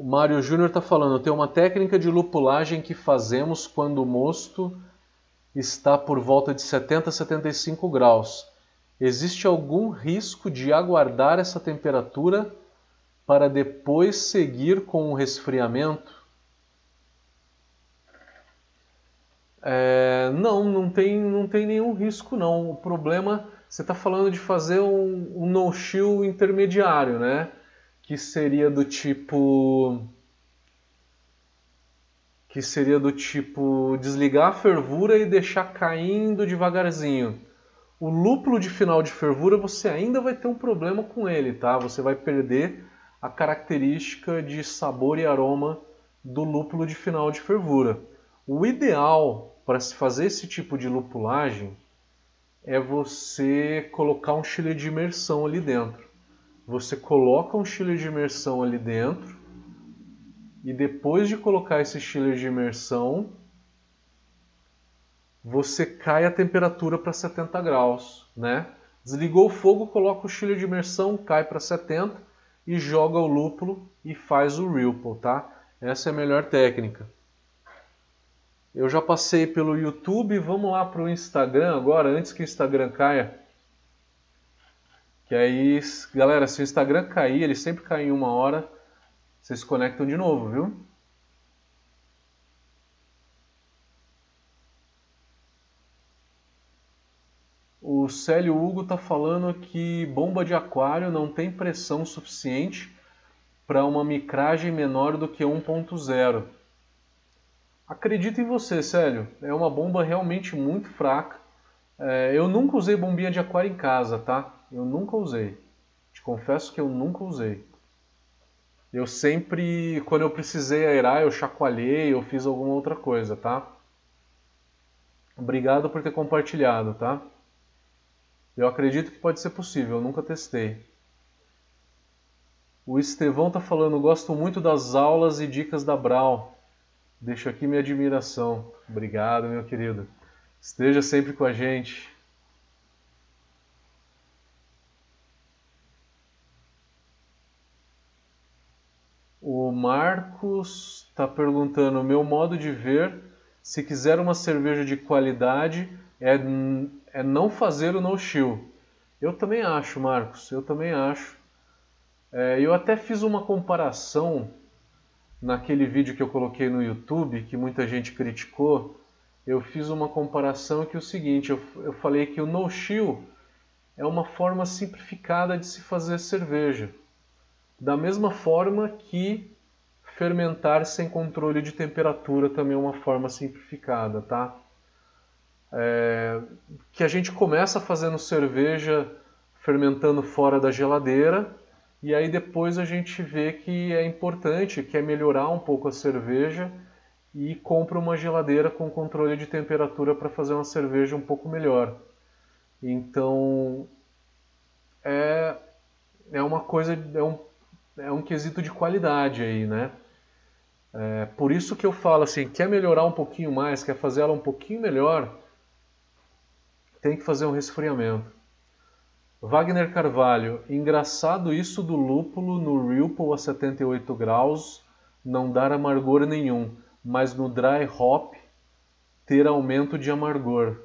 O Mário Júnior está falando, tem uma técnica de lupulagem que fazemos quando o mosto está por volta de 70 a 75 graus. Existe algum risco de aguardar essa temperatura para depois seguir com o resfriamento? É, não, não tem, não tem nenhum risco não. O problema, você está falando de fazer um, um no-chill intermediário, né? Que seria do tipo... Que seria do tipo desligar a fervura e deixar caindo devagarzinho. O lúpulo de final de fervura você ainda vai ter um problema com ele, tá? Você vai perder a característica de sabor e aroma do lúpulo de final de fervura. O ideal para se fazer esse tipo de lupulagem é você colocar um chile de imersão ali dentro. Você coloca um chile de imersão ali dentro e depois de colocar esse chile de imersão, você cai a temperatura para 70 graus, né? Desligou o fogo, coloca o chile de imersão, cai para 70 e joga o lúpulo e faz o ripple, tá? Essa é a melhor técnica. Eu já passei pelo YouTube, vamos lá para o Instagram agora, antes que o Instagram caia. Que aí, galera, se o Instagram cair, ele sempre cai em uma hora, vocês se conectam de novo, viu? o Célio Hugo está falando que bomba de aquário não tem pressão suficiente para uma micragem menor do que 1.0. Acredito em você, Célio. É uma bomba realmente muito fraca. É, eu nunca usei bombinha de aquário em casa, tá? Eu nunca usei. Te confesso que eu nunca usei. Eu sempre, quando eu precisei aerar, eu chacoalhei, eu fiz alguma outra coisa, tá? Obrigado por ter compartilhado, tá? Eu acredito que pode ser possível, eu nunca testei. O Estevão está falando, gosto muito das aulas e dicas da Brau. Deixo aqui minha admiração. Obrigado, meu querido. Esteja sempre com a gente. O Marcos está perguntando: meu modo de ver, se quiser uma cerveja de qualidade, é, é não fazer o no-chill. Eu também acho, Marcos, eu também acho. É, eu até fiz uma comparação naquele vídeo que eu coloquei no YouTube, que muita gente criticou. Eu fiz uma comparação que é o seguinte: eu, eu falei que o no-chill é uma forma simplificada de se fazer cerveja. Da mesma forma que fermentar sem controle de temperatura também é uma forma simplificada, tá? É, que a gente começa fazendo cerveja fermentando fora da geladeira e aí depois a gente vê que é importante, quer melhorar um pouco a cerveja e compra uma geladeira com controle de temperatura para fazer uma cerveja um pouco melhor. Então é, é uma coisa, é um, é um quesito de qualidade aí, né? É, por isso que eu falo assim, quer melhorar um pouquinho mais, quer fazer ela um pouquinho melhor, tem que fazer um resfriamento. Wagner Carvalho, engraçado isso do lúpulo no Ripple a 78 graus não dar amargor nenhum, mas no dry hop ter aumento de amargor.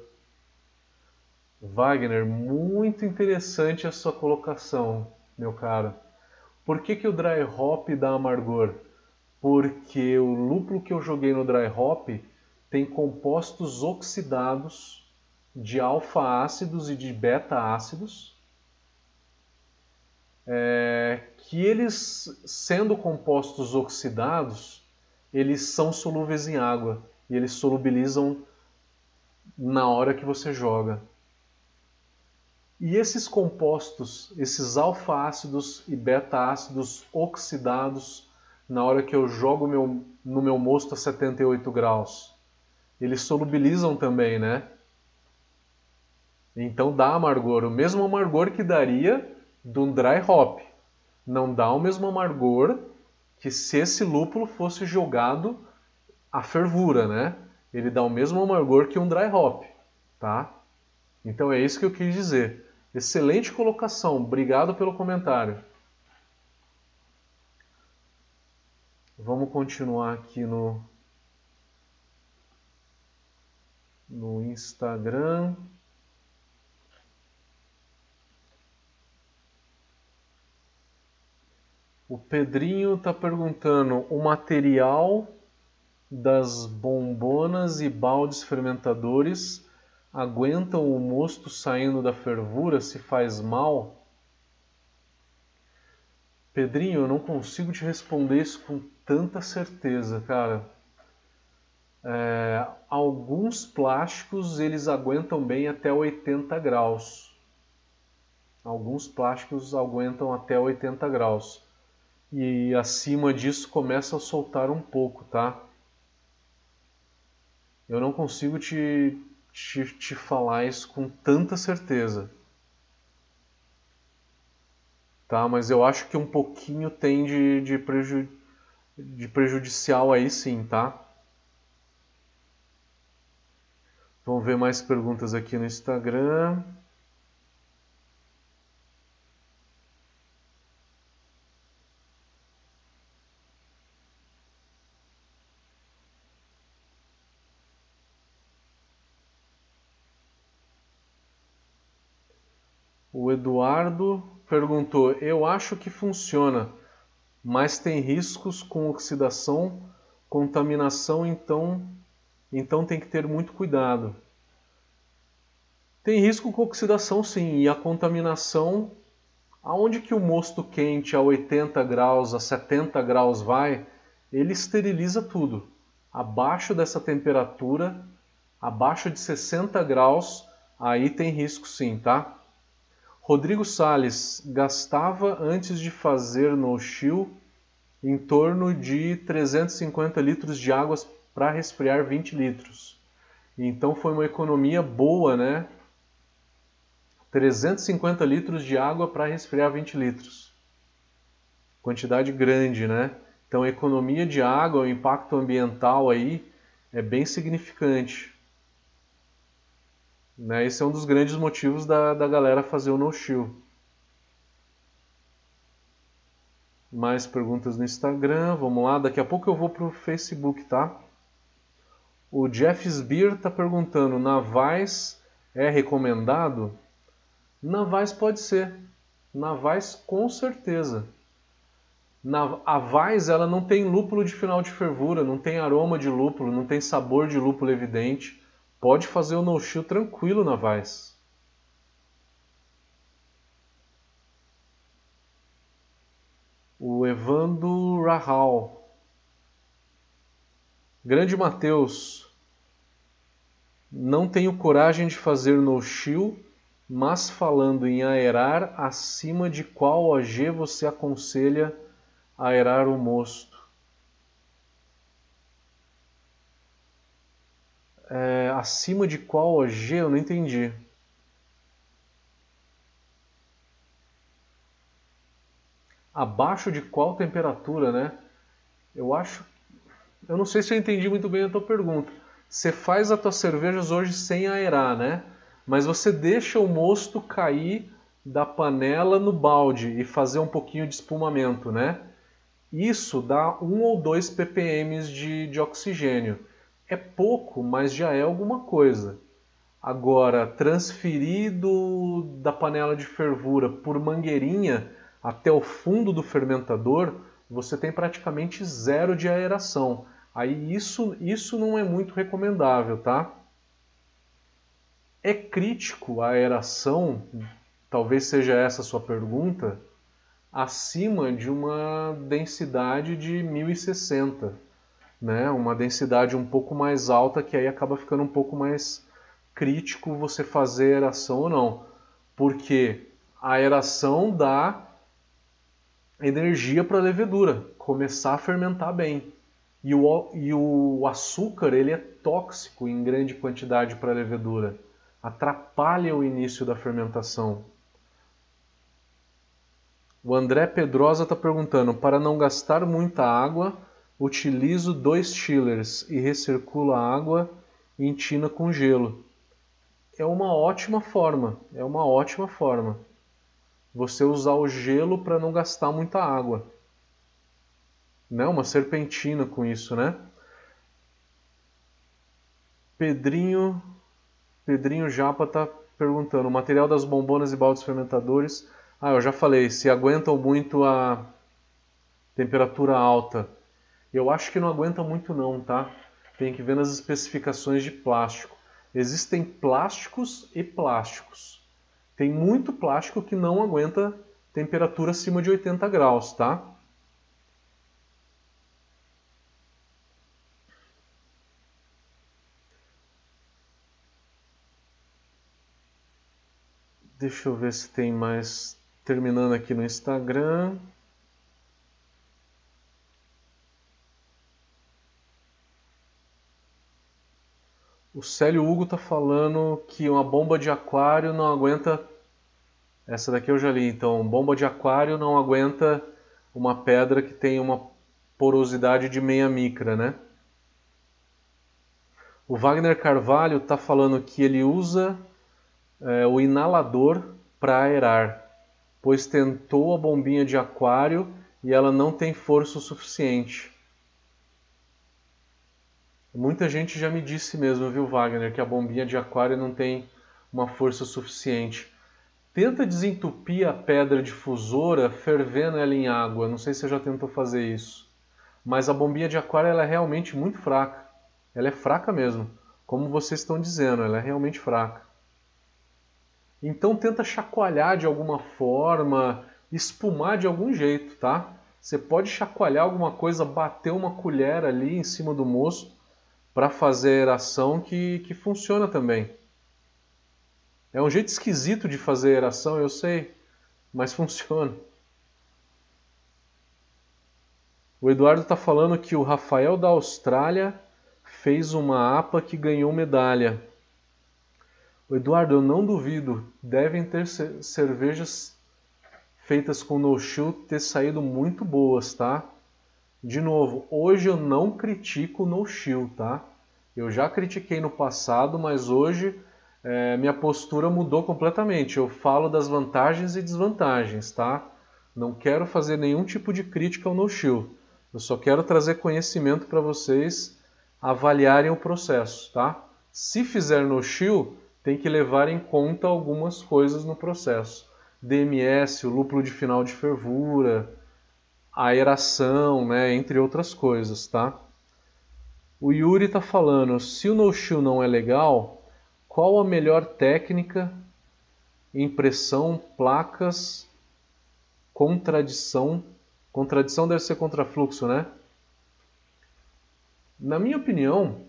Wagner, muito interessante a sua colocação, meu caro. Por que, que o dry hop dá amargor? Porque o lúpulo que eu joguei no dry hop tem compostos oxidados de alfa-ácidos e de beta-ácidos é, que eles, sendo compostos oxidados, eles são solúveis em água e eles solubilizam na hora que você joga. E esses compostos, esses alfa-ácidos e beta-ácidos oxidados, na hora que eu jogo meu, no meu mosto a 78 graus, eles solubilizam também, né? Então dá amargor, o mesmo amargor que daria de um dry hop. Não dá o mesmo amargor que se esse lúpulo fosse jogado à fervura, né? Ele dá o mesmo amargor que um dry hop, tá? Então é isso que eu quis dizer. Excelente colocação, obrigado pelo comentário. Vamos continuar aqui no no Instagram. O Pedrinho está perguntando: o material das bombonas e baldes fermentadores aguentam o mosto saindo da fervura se faz mal? Pedrinho, eu não consigo te responder isso com tanta certeza, cara. É, alguns plásticos eles aguentam bem até 80 graus. Alguns plásticos aguentam até 80 graus e acima disso começa a soltar um pouco, tá? Eu não consigo te, te, te falar isso com tanta certeza. Tá? Mas eu acho que um pouquinho tem de, de, preju, de prejudicial aí sim, tá? Vamos ver mais perguntas aqui no Instagram. O Eduardo perguntou: Eu acho que funciona, mas tem riscos com oxidação, contaminação, então, então tem que ter muito cuidado. Tem risco com oxidação sim, e a contaminação, aonde que o mosto quente a 80 graus, a 70 graus vai, ele esteriliza tudo. Abaixo dessa temperatura, abaixo de 60 graus, aí tem risco sim, tá? Rodrigo Sales gastava antes de fazer no chill em torno de 350 litros de água para resfriar 20 litros. Então foi uma economia boa, né? 350 litros de água para resfriar 20 litros. Quantidade grande, né? Então a economia de água, o impacto ambiental aí é bem significante. Né? Esse é um dos grandes motivos da, da galera fazer o no-show. Mais perguntas no Instagram, vamos lá. Daqui a pouco eu vou para o Facebook, tá? O Jeff Sbeer está perguntando, navais é recomendado? Navais pode ser. Navais com certeza. Na, a Vais ela não tem lúpulo de final de fervura, não tem aroma de lúpulo, não tem sabor de lúpulo evidente. Pode fazer o no-chill tranquilo na Vais. O Evando Rahal. Grande Mateus. Não tenho coragem de fazer no-chill, mas falando em aerar, acima de qual OG você aconselha aerar o mosto? É, acima de qual OG? Eu não entendi. Abaixo de qual temperatura, né? Eu acho. Eu não sei se eu entendi muito bem a tua pergunta. Você faz as tuas cervejas hoje sem aerar, né? Mas você deixa o mosto cair da panela no balde e fazer um pouquinho de espumamento, né? Isso dá 1 ou 2 ppm de, de oxigênio é pouco, mas já é alguma coisa. Agora, transferido da panela de fervura por mangueirinha até o fundo do fermentador, você tem praticamente zero de aeração. Aí isso, isso não é muito recomendável, tá? É crítico a aeração, talvez seja essa a sua pergunta, acima de uma densidade de 1060 né, uma densidade um pouco mais alta, que aí acaba ficando um pouco mais crítico você fazer aeração ou não. Porque a aeração dá energia para a levedura começar a fermentar bem. E o, e o açúcar ele é tóxico em grande quantidade para a levedura. Atrapalha o início da fermentação. O André Pedrosa está perguntando: para não gastar muita água, Utilizo dois chillers e recirculo a água em tina com gelo. É uma ótima forma, é uma ótima forma. Você usar o gelo para não gastar muita água. Né? Uma serpentina com isso, né? Pedrinho, Pedrinho Japa está perguntando, o material das bombonas e baldes fermentadores, ah, eu já falei, se aguentam muito a temperatura alta, eu acho que não aguenta muito não, tá? Tem que ver nas especificações de plástico. Existem plásticos e plásticos. Tem muito plástico que não aguenta temperatura acima de 80 graus, tá? Deixa eu ver se tem mais. Terminando aqui no Instagram. O Célio Hugo está falando que uma bomba de aquário não aguenta. Essa daqui eu já li, então. Bomba de aquário não aguenta uma pedra que tem uma porosidade de meia micra, né? O Wagner Carvalho está falando que ele usa é, o inalador para aerar, pois tentou a bombinha de aquário e ela não tem força o suficiente. Muita gente já me disse mesmo, viu, Wagner, que a bombinha de aquário não tem uma força suficiente. Tenta desentupir a pedra difusora fervendo ela em água. Não sei se você já tentou fazer isso. Mas a bombinha de aquário ela é realmente muito fraca. Ela é fraca mesmo. Como vocês estão dizendo, ela é realmente fraca. Então tenta chacoalhar de alguma forma, espumar de algum jeito, tá? Você pode chacoalhar alguma coisa, bater uma colher ali em cima do moço para fazer aeração que, que funciona também. É um jeito esquisito de fazer aeração, eu sei, mas [laughs] funciona. O Eduardo está falando que o Rafael da Austrália fez uma APA que ganhou medalha. O Eduardo, eu não duvido, devem ter cervejas feitas com no show ter saído muito boas, tá? De novo, hoje eu não critico no chill, tá? Eu já critiquei no passado, mas hoje é, minha postura mudou completamente. Eu falo das vantagens e desvantagens, tá? Não quero fazer nenhum tipo de crítica ao no chill. Eu só quero trazer conhecimento para vocês avaliarem o processo, tá? Se fizer no chill, tem que levar em conta algumas coisas no processo. DMS, o lúpulo de final de fervura, aeração, né, entre outras coisas, tá? O Yuri está falando, se o no-show não é legal, qual a melhor técnica, impressão, placas, contradição? Contradição deve ser contrafluxo, né? Na minha opinião,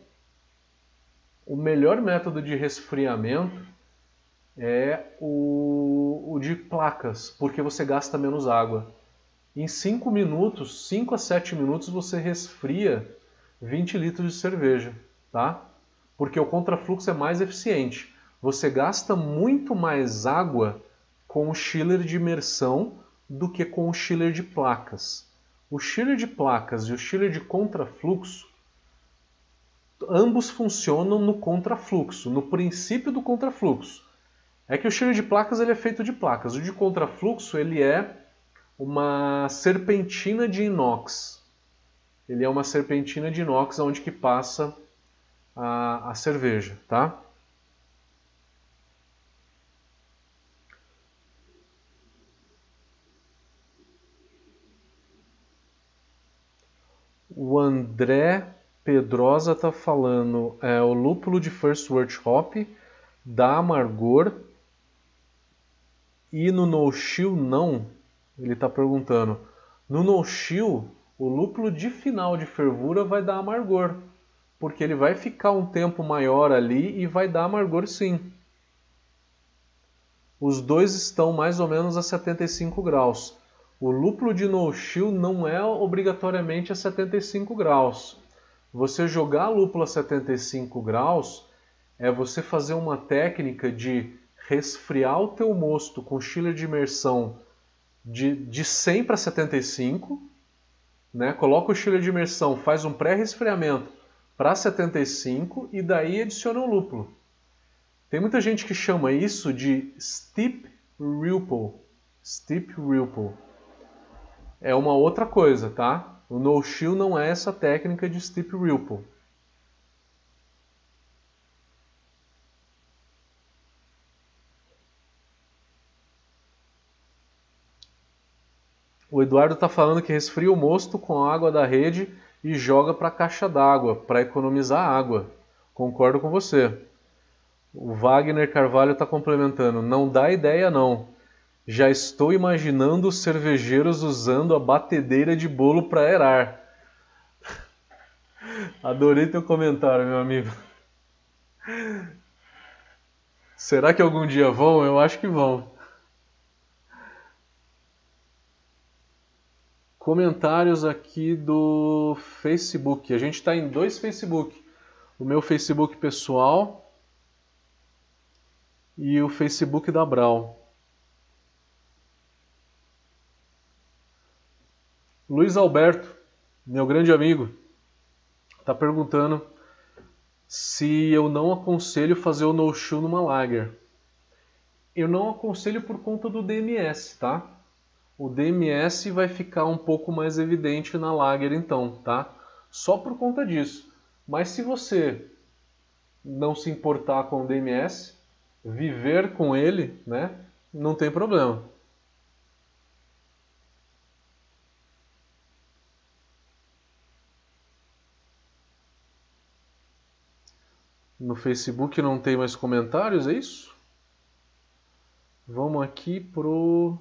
o melhor método de resfriamento é o, o de placas, porque você gasta menos água. Em 5 minutos, 5 a 7 minutos, você resfria 20 litros de cerveja, tá? Porque o contrafluxo é mais eficiente. Você gasta muito mais água com o chiller de imersão do que com o chiller de placas. O chiller de placas e o chiller de contrafluxo, ambos funcionam no contrafluxo, no princípio do contrafluxo. É que o chiller de placas ele é feito de placas. O de contrafluxo ele é uma serpentina de inox. Ele é uma serpentina de inox onde que passa a, a cerveja, tá? O André Pedrosa está falando, é, o lúpulo de First Word Hop dá amargor e no no não? Ele está perguntando. No no chill, o lúpulo de final de fervura vai dar amargor, porque ele vai ficar um tempo maior ali e vai dar amargor sim. Os dois estão mais ou menos a 75 graus. O lúpulo de no-chill não é obrigatoriamente a 75 graus. Você jogar a lúpula a 75 graus é você fazer uma técnica de resfriar o teu mosto com chiller de imersão de, de 100 para 75, né? coloca o chiller de imersão, faz um pré-resfriamento para 75 e daí adiciona o lúpulo. Tem muita gente que chama isso de steep ripple. Steep ripple é uma outra coisa, tá? O no chill não é essa técnica de steep ripple. O Eduardo está falando que resfria o mosto com a água da rede e joga para a caixa d'água para economizar água. Concordo com você. O Wagner Carvalho está complementando. Não dá ideia não. Já estou imaginando os cervejeiros usando a batedeira de bolo para aerar. [laughs] Adorei teu comentário, meu amigo. Será que algum dia vão? Eu acho que vão. Comentários aqui do Facebook. A gente está em dois Facebook. O meu Facebook pessoal e o Facebook da Brau. Luiz Alberto, meu grande amigo, está perguntando se eu não aconselho fazer o no-show numa lager. Eu não aconselho por conta do DMS, tá? O DMS vai ficar um pouco mais evidente na lager então, tá? Só por conta disso. Mas se você não se importar com o DMS, viver com ele, né? Não tem problema. No Facebook não tem mais comentários, é isso? Vamos aqui pro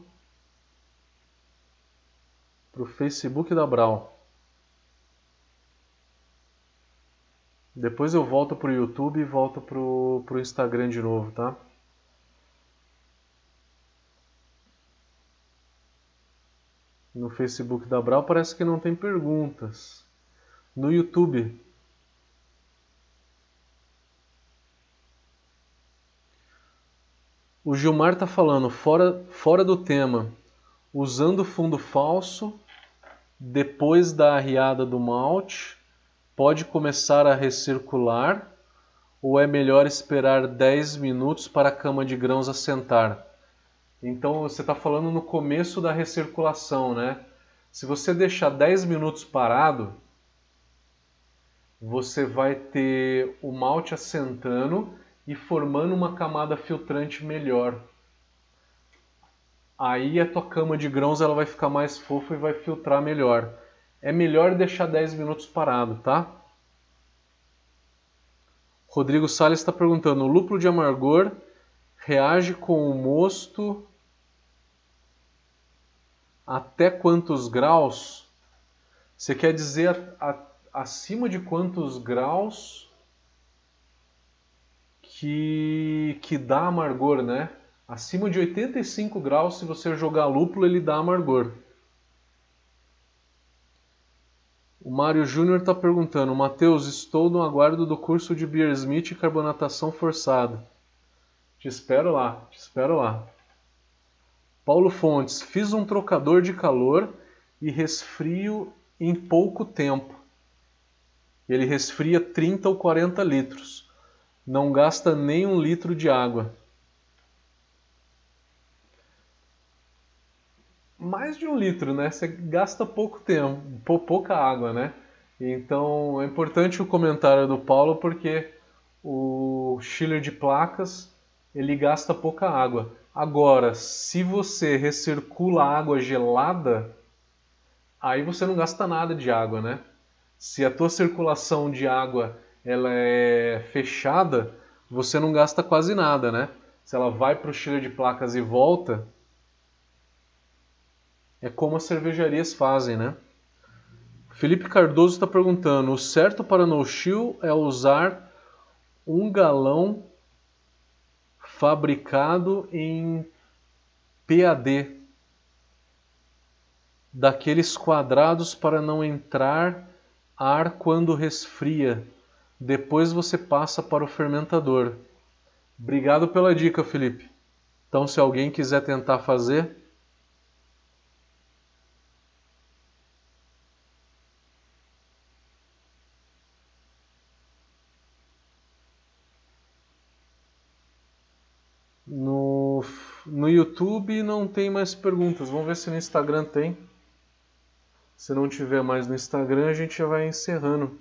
pro Facebook da Brau. Depois eu volto pro YouTube e volto pro, pro Instagram de novo, tá? No Facebook da Brau parece que não tem perguntas. No YouTube. O Gilmar está falando fora, fora do tema, usando fundo falso, depois da arriada do malte, pode começar a recircular ou é melhor esperar 10 minutos para a cama de grãos assentar? Então você está falando no começo da recirculação, né? Se você deixar 10 minutos parado, você vai ter o malte assentando e formando uma camada filtrante melhor. Aí a tua cama de grãos ela vai ficar mais fofa e vai filtrar melhor. É melhor deixar 10 minutos parado, tá? Rodrigo Salles está perguntando: o lúpulo de amargor reage com o mosto até quantos graus? Você quer dizer a, a, acima de quantos graus que, que dá amargor, né? Acima de 85 graus, se você jogar lúpulo, ele dá amargor. O Mário Júnior está perguntando: Matheus, estou no aguardo do curso de Beersmith e carbonatação forçada. Te espero lá, te espero lá. Paulo Fontes, fiz um trocador de calor e resfrio em pouco tempo. Ele resfria 30 ou 40 litros. Não gasta nem um litro de água. Mais de um litro, né? Você gasta pouco tempo, pouca água, né? Então é importante o comentário do Paulo porque o chiller de placas ele gasta pouca água. Agora, se você recircula água gelada, aí você não gasta nada de água, né? Se a tua circulação de água ela é fechada, você não gasta quase nada, né? Se ela vai para o chiller de placas e volta, é como as cervejarias fazem, né? Felipe Cardoso está perguntando: o certo para no chill é usar um galão fabricado em PAD, daqueles quadrados para não entrar ar quando resfria. Depois você passa para o fermentador. Obrigado pela dica, Felipe. Então, se alguém quiser tentar fazer, No YouTube não tem mais perguntas. Vamos ver se no Instagram tem. Se não tiver mais no Instagram, a gente já vai encerrando.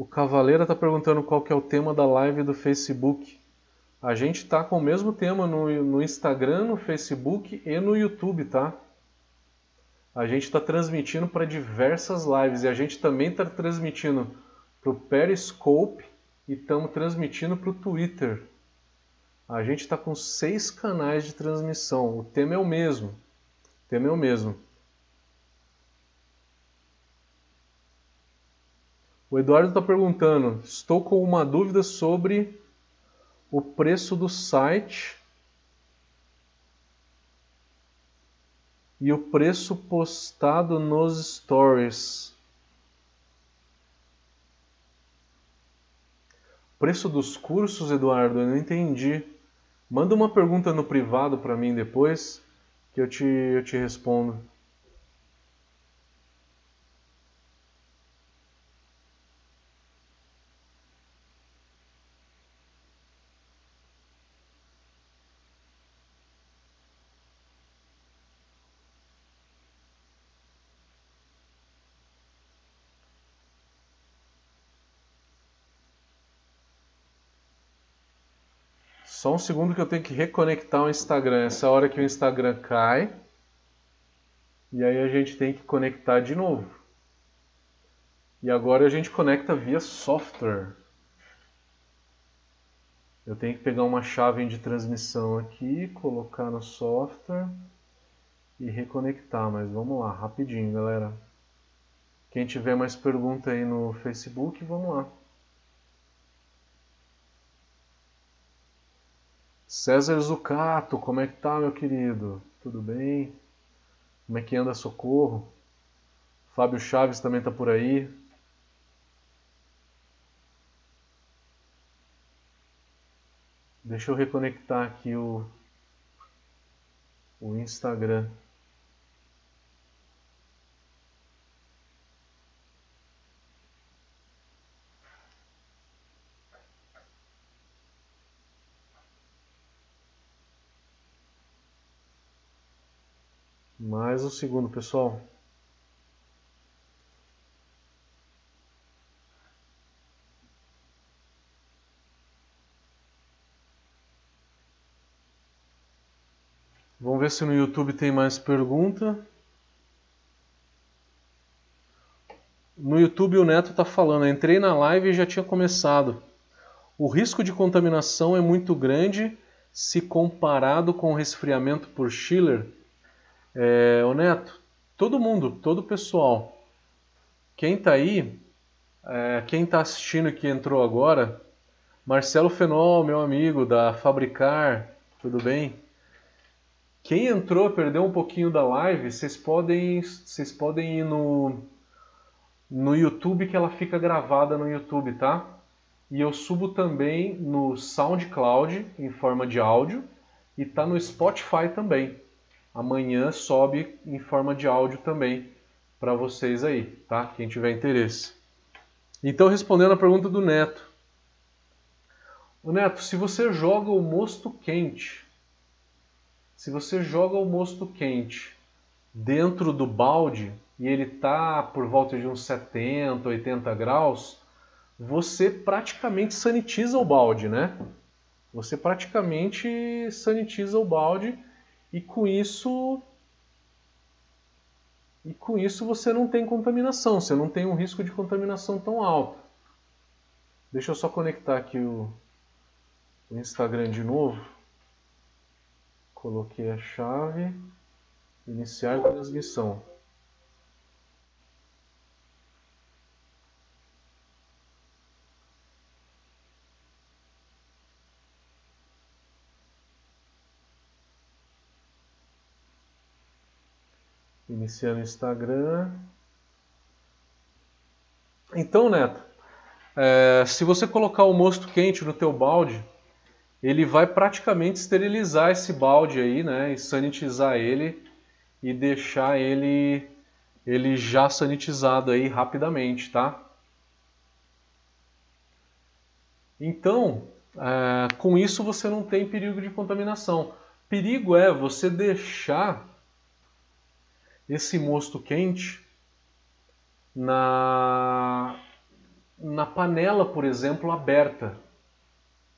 O Cavaleira está perguntando qual que é o tema da live do Facebook. A gente está com o mesmo tema no, no Instagram, no Facebook e no YouTube, tá? A gente está transmitindo para diversas lives e a gente também está transmitindo para o Periscope e estamos transmitindo para o Twitter. A gente está com seis canais de transmissão. O tema é o mesmo. O tema é o mesmo. O Eduardo está perguntando: estou com uma dúvida sobre o preço do site e o preço postado nos stories. Preço dos cursos, Eduardo, eu não entendi. Manda uma pergunta no privado para mim depois que eu te, eu te respondo. Só um segundo que eu tenho que reconectar o Instagram. Essa hora que o Instagram cai. E aí a gente tem que conectar de novo. E agora a gente conecta via software. Eu tenho que pegar uma chave de transmissão aqui, colocar no software e reconectar, mas vamos lá, rapidinho, galera. Quem tiver mais pergunta aí no Facebook, vamos lá. César Zucato, como é que tá, meu querido? Tudo bem? Como é que anda Socorro? Fábio Chaves também tá por aí. Deixa eu reconectar aqui o, o Instagram. Mais um segundo, pessoal. Vamos ver se no YouTube tem mais pergunta. No YouTube o Neto está falando, entrei na live e já tinha começado. O risco de contaminação é muito grande se comparado com o resfriamento por Schiller. É, Neto, todo mundo, todo o pessoal, quem está aí, é, quem está assistindo que entrou agora, Marcelo Fenol, meu amigo da Fabricar, tudo bem? Quem entrou, perdeu um pouquinho da live, vocês podem, vocês podem ir no, no YouTube que ela fica gravada no YouTube, tá? E eu subo também no SoundCloud em forma de áudio e tá no Spotify também. Amanhã sobe em forma de áudio também para vocês aí, tá? Quem tiver interesse. Então, respondendo a pergunta do Neto. O Neto, se você joga o mosto quente se você joga o mosto quente dentro do balde e ele está por volta de uns 70, 80 graus, você praticamente sanitiza o balde, né? Você praticamente sanitiza o balde e com isso e com isso você não tem contaminação, você não tem um risco de contaminação tão alto. Deixa eu só conectar aqui o, o Instagram de novo. Coloquei a chave, iniciar transmissão. Iniciando o Instagram. Então, Neto, é, se você colocar o mosto quente no teu balde, ele vai praticamente esterilizar esse balde aí, né, e sanitizar ele e deixar ele ele já sanitizado aí rapidamente, tá? Então, é, com isso você não tem perigo de contaminação. Perigo é você deixar esse mosto quente na, na panela, por exemplo, aberta.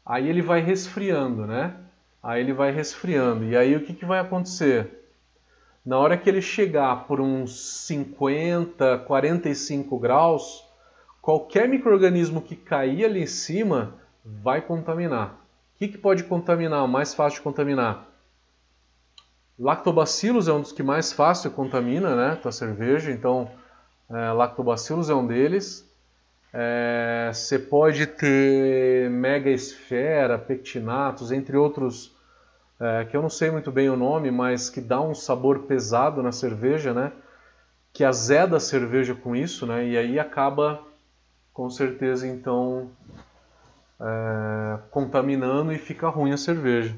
Aí ele vai resfriando, né? Aí ele vai resfriando. E aí o que, que vai acontecer? Na hora que ele chegar por uns 50, 45 graus, qualquer microorganismo que cair ali em cima vai contaminar. O que, que pode contaminar? O mais fácil de contaminar? Lactobacillus é um dos que mais fácil contamina, né? Tua cerveja. Então, é, lactobacillus é um deles. É, você pode ter mega esfera, pectinatos, entre outros é, que eu não sei muito bem o nome, mas que dá um sabor pesado na cerveja, né? Que azeda a cerveja com isso, né? E aí acaba, com certeza, então, é, contaminando e fica ruim a cerveja.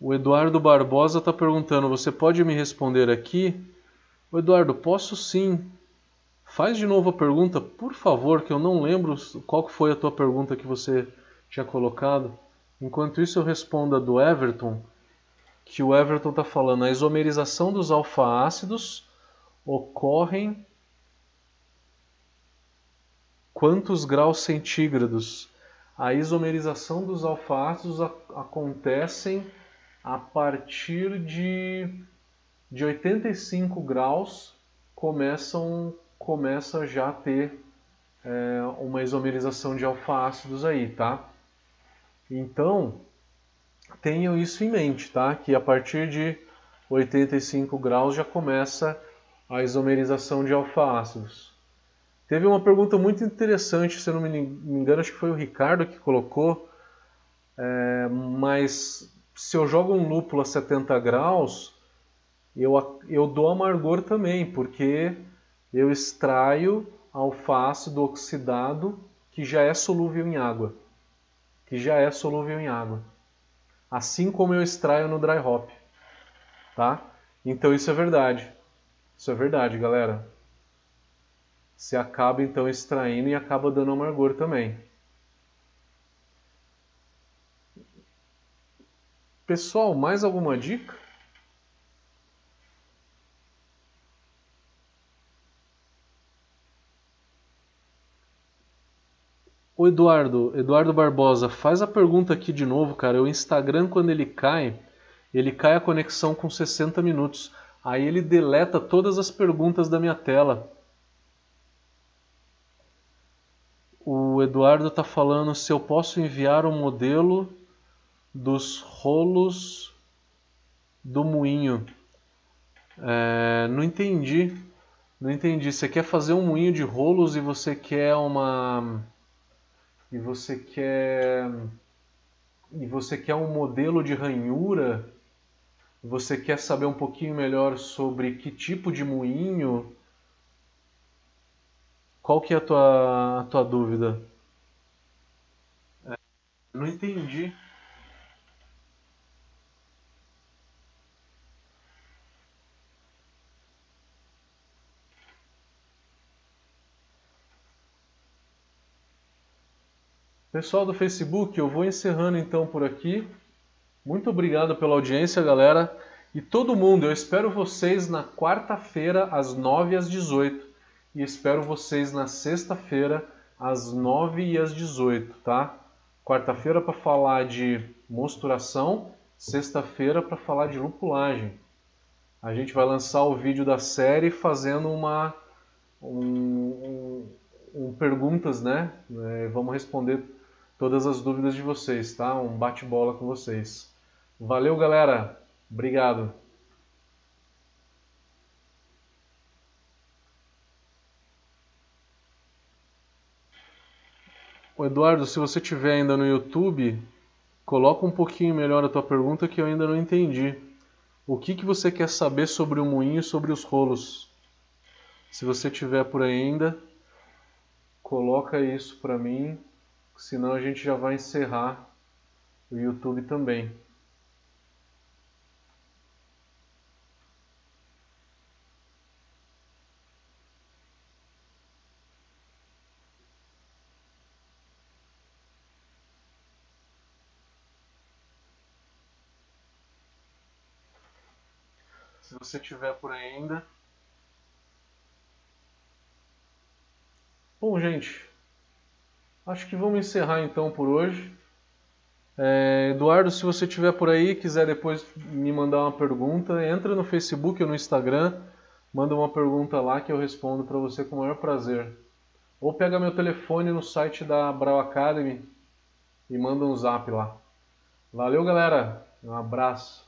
O Eduardo Barbosa está perguntando: você pode me responder aqui? Eduardo, posso sim. Faz de novo a pergunta, por favor, que eu não lembro qual foi a tua pergunta que você tinha colocado. Enquanto isso, eu respondo a do Everton, que o Everton está falando a isomerização dos alfa-ácidos ocorrem quantos graus centígrados? A isomerização dos alfa-ácidos acontecem a partir de, de 85 graus começam começa já a ter é, uma isomerização de alfa-ácidos aí, tá? Então, tenham isso em mente, tá? Que a partir de 85 graus já começa a isomerização de alfa-ácidos. Teve uma pergunta muito interessante, se eu não me engano, acho que foi o Ricardo que colocou, é, mas se eu jogo um lúpulo a 70 graus, eu, eu dou amargor também, porque eu extraio alfa-ácido oxidado que já é solúvel em água. Que já é solúvel em água. Assim como eu extraio no dry hop. Tá? Então isso é verdade. Isso é verdade, galera. Você acaba então extraindo e acaba dando amargor também. Pessoal, mais alguma dica? O Eduardo, Eduardo Barbosa, faz a pergunta aqui de novo, cara. O Instagram, quando ele cai, ele cai a conexão com 60 minutos. Aí ele deleta todas as perguntas da minha tela. O Eduardo está falando se eu posso enviar um modelo dos rolos do moinho. É, não entendi. Não entendi. Você quer fazer um moinho de rolos e você quer uma e você quer e você quer um modelo de ranhura, você quer saber um pouquinho melhor sobre que tipo de moinho, qual que é a tua, a tua dúvida? É, não entendi. Pessoal do Facebook, eu vou encerrando então por aqui. Muito obrigado pela audiência, galera. E todo mundo, eu espero vocês na quarta-feira, às 9 às 18. E espero vocês na sexta-feira, às 9 e às 18, tá? Quarta-feira para falar de mosturação, sexta-feira para falar de lupulagem. A gente vai lançar o vídeo da série fazendo uma um, um, um perguntas, né? É, vamos responder todas as dúvidas de vocês, tá? Um bate-bola com vocês. Valeu, galera. Obrigado. O Eduardo, se você estiver ainda no YouTube, coloca um pouquinho melhor a tua pergunta que eu ainda não entendi. O que, que você quer saber sobre o moinho e sobre os rolos? Se você tiver por ainda, coloca isso para mim senão a gente já vai encerrar o YouTube também. Se você tiver por ainda. Bom, gente, Acho que vamos encerrar então por hoje. É, Eduardo, se você estiver por aí quiser depois me mandar uma pergunta, entra no Facebook ou no Instagram, manda uma pergunta lá que eu respondo para você com o maior prazer. Ou pega meu telefone no site da Brau Academy e manda um zap lá. Valeu, galera. Um abraço.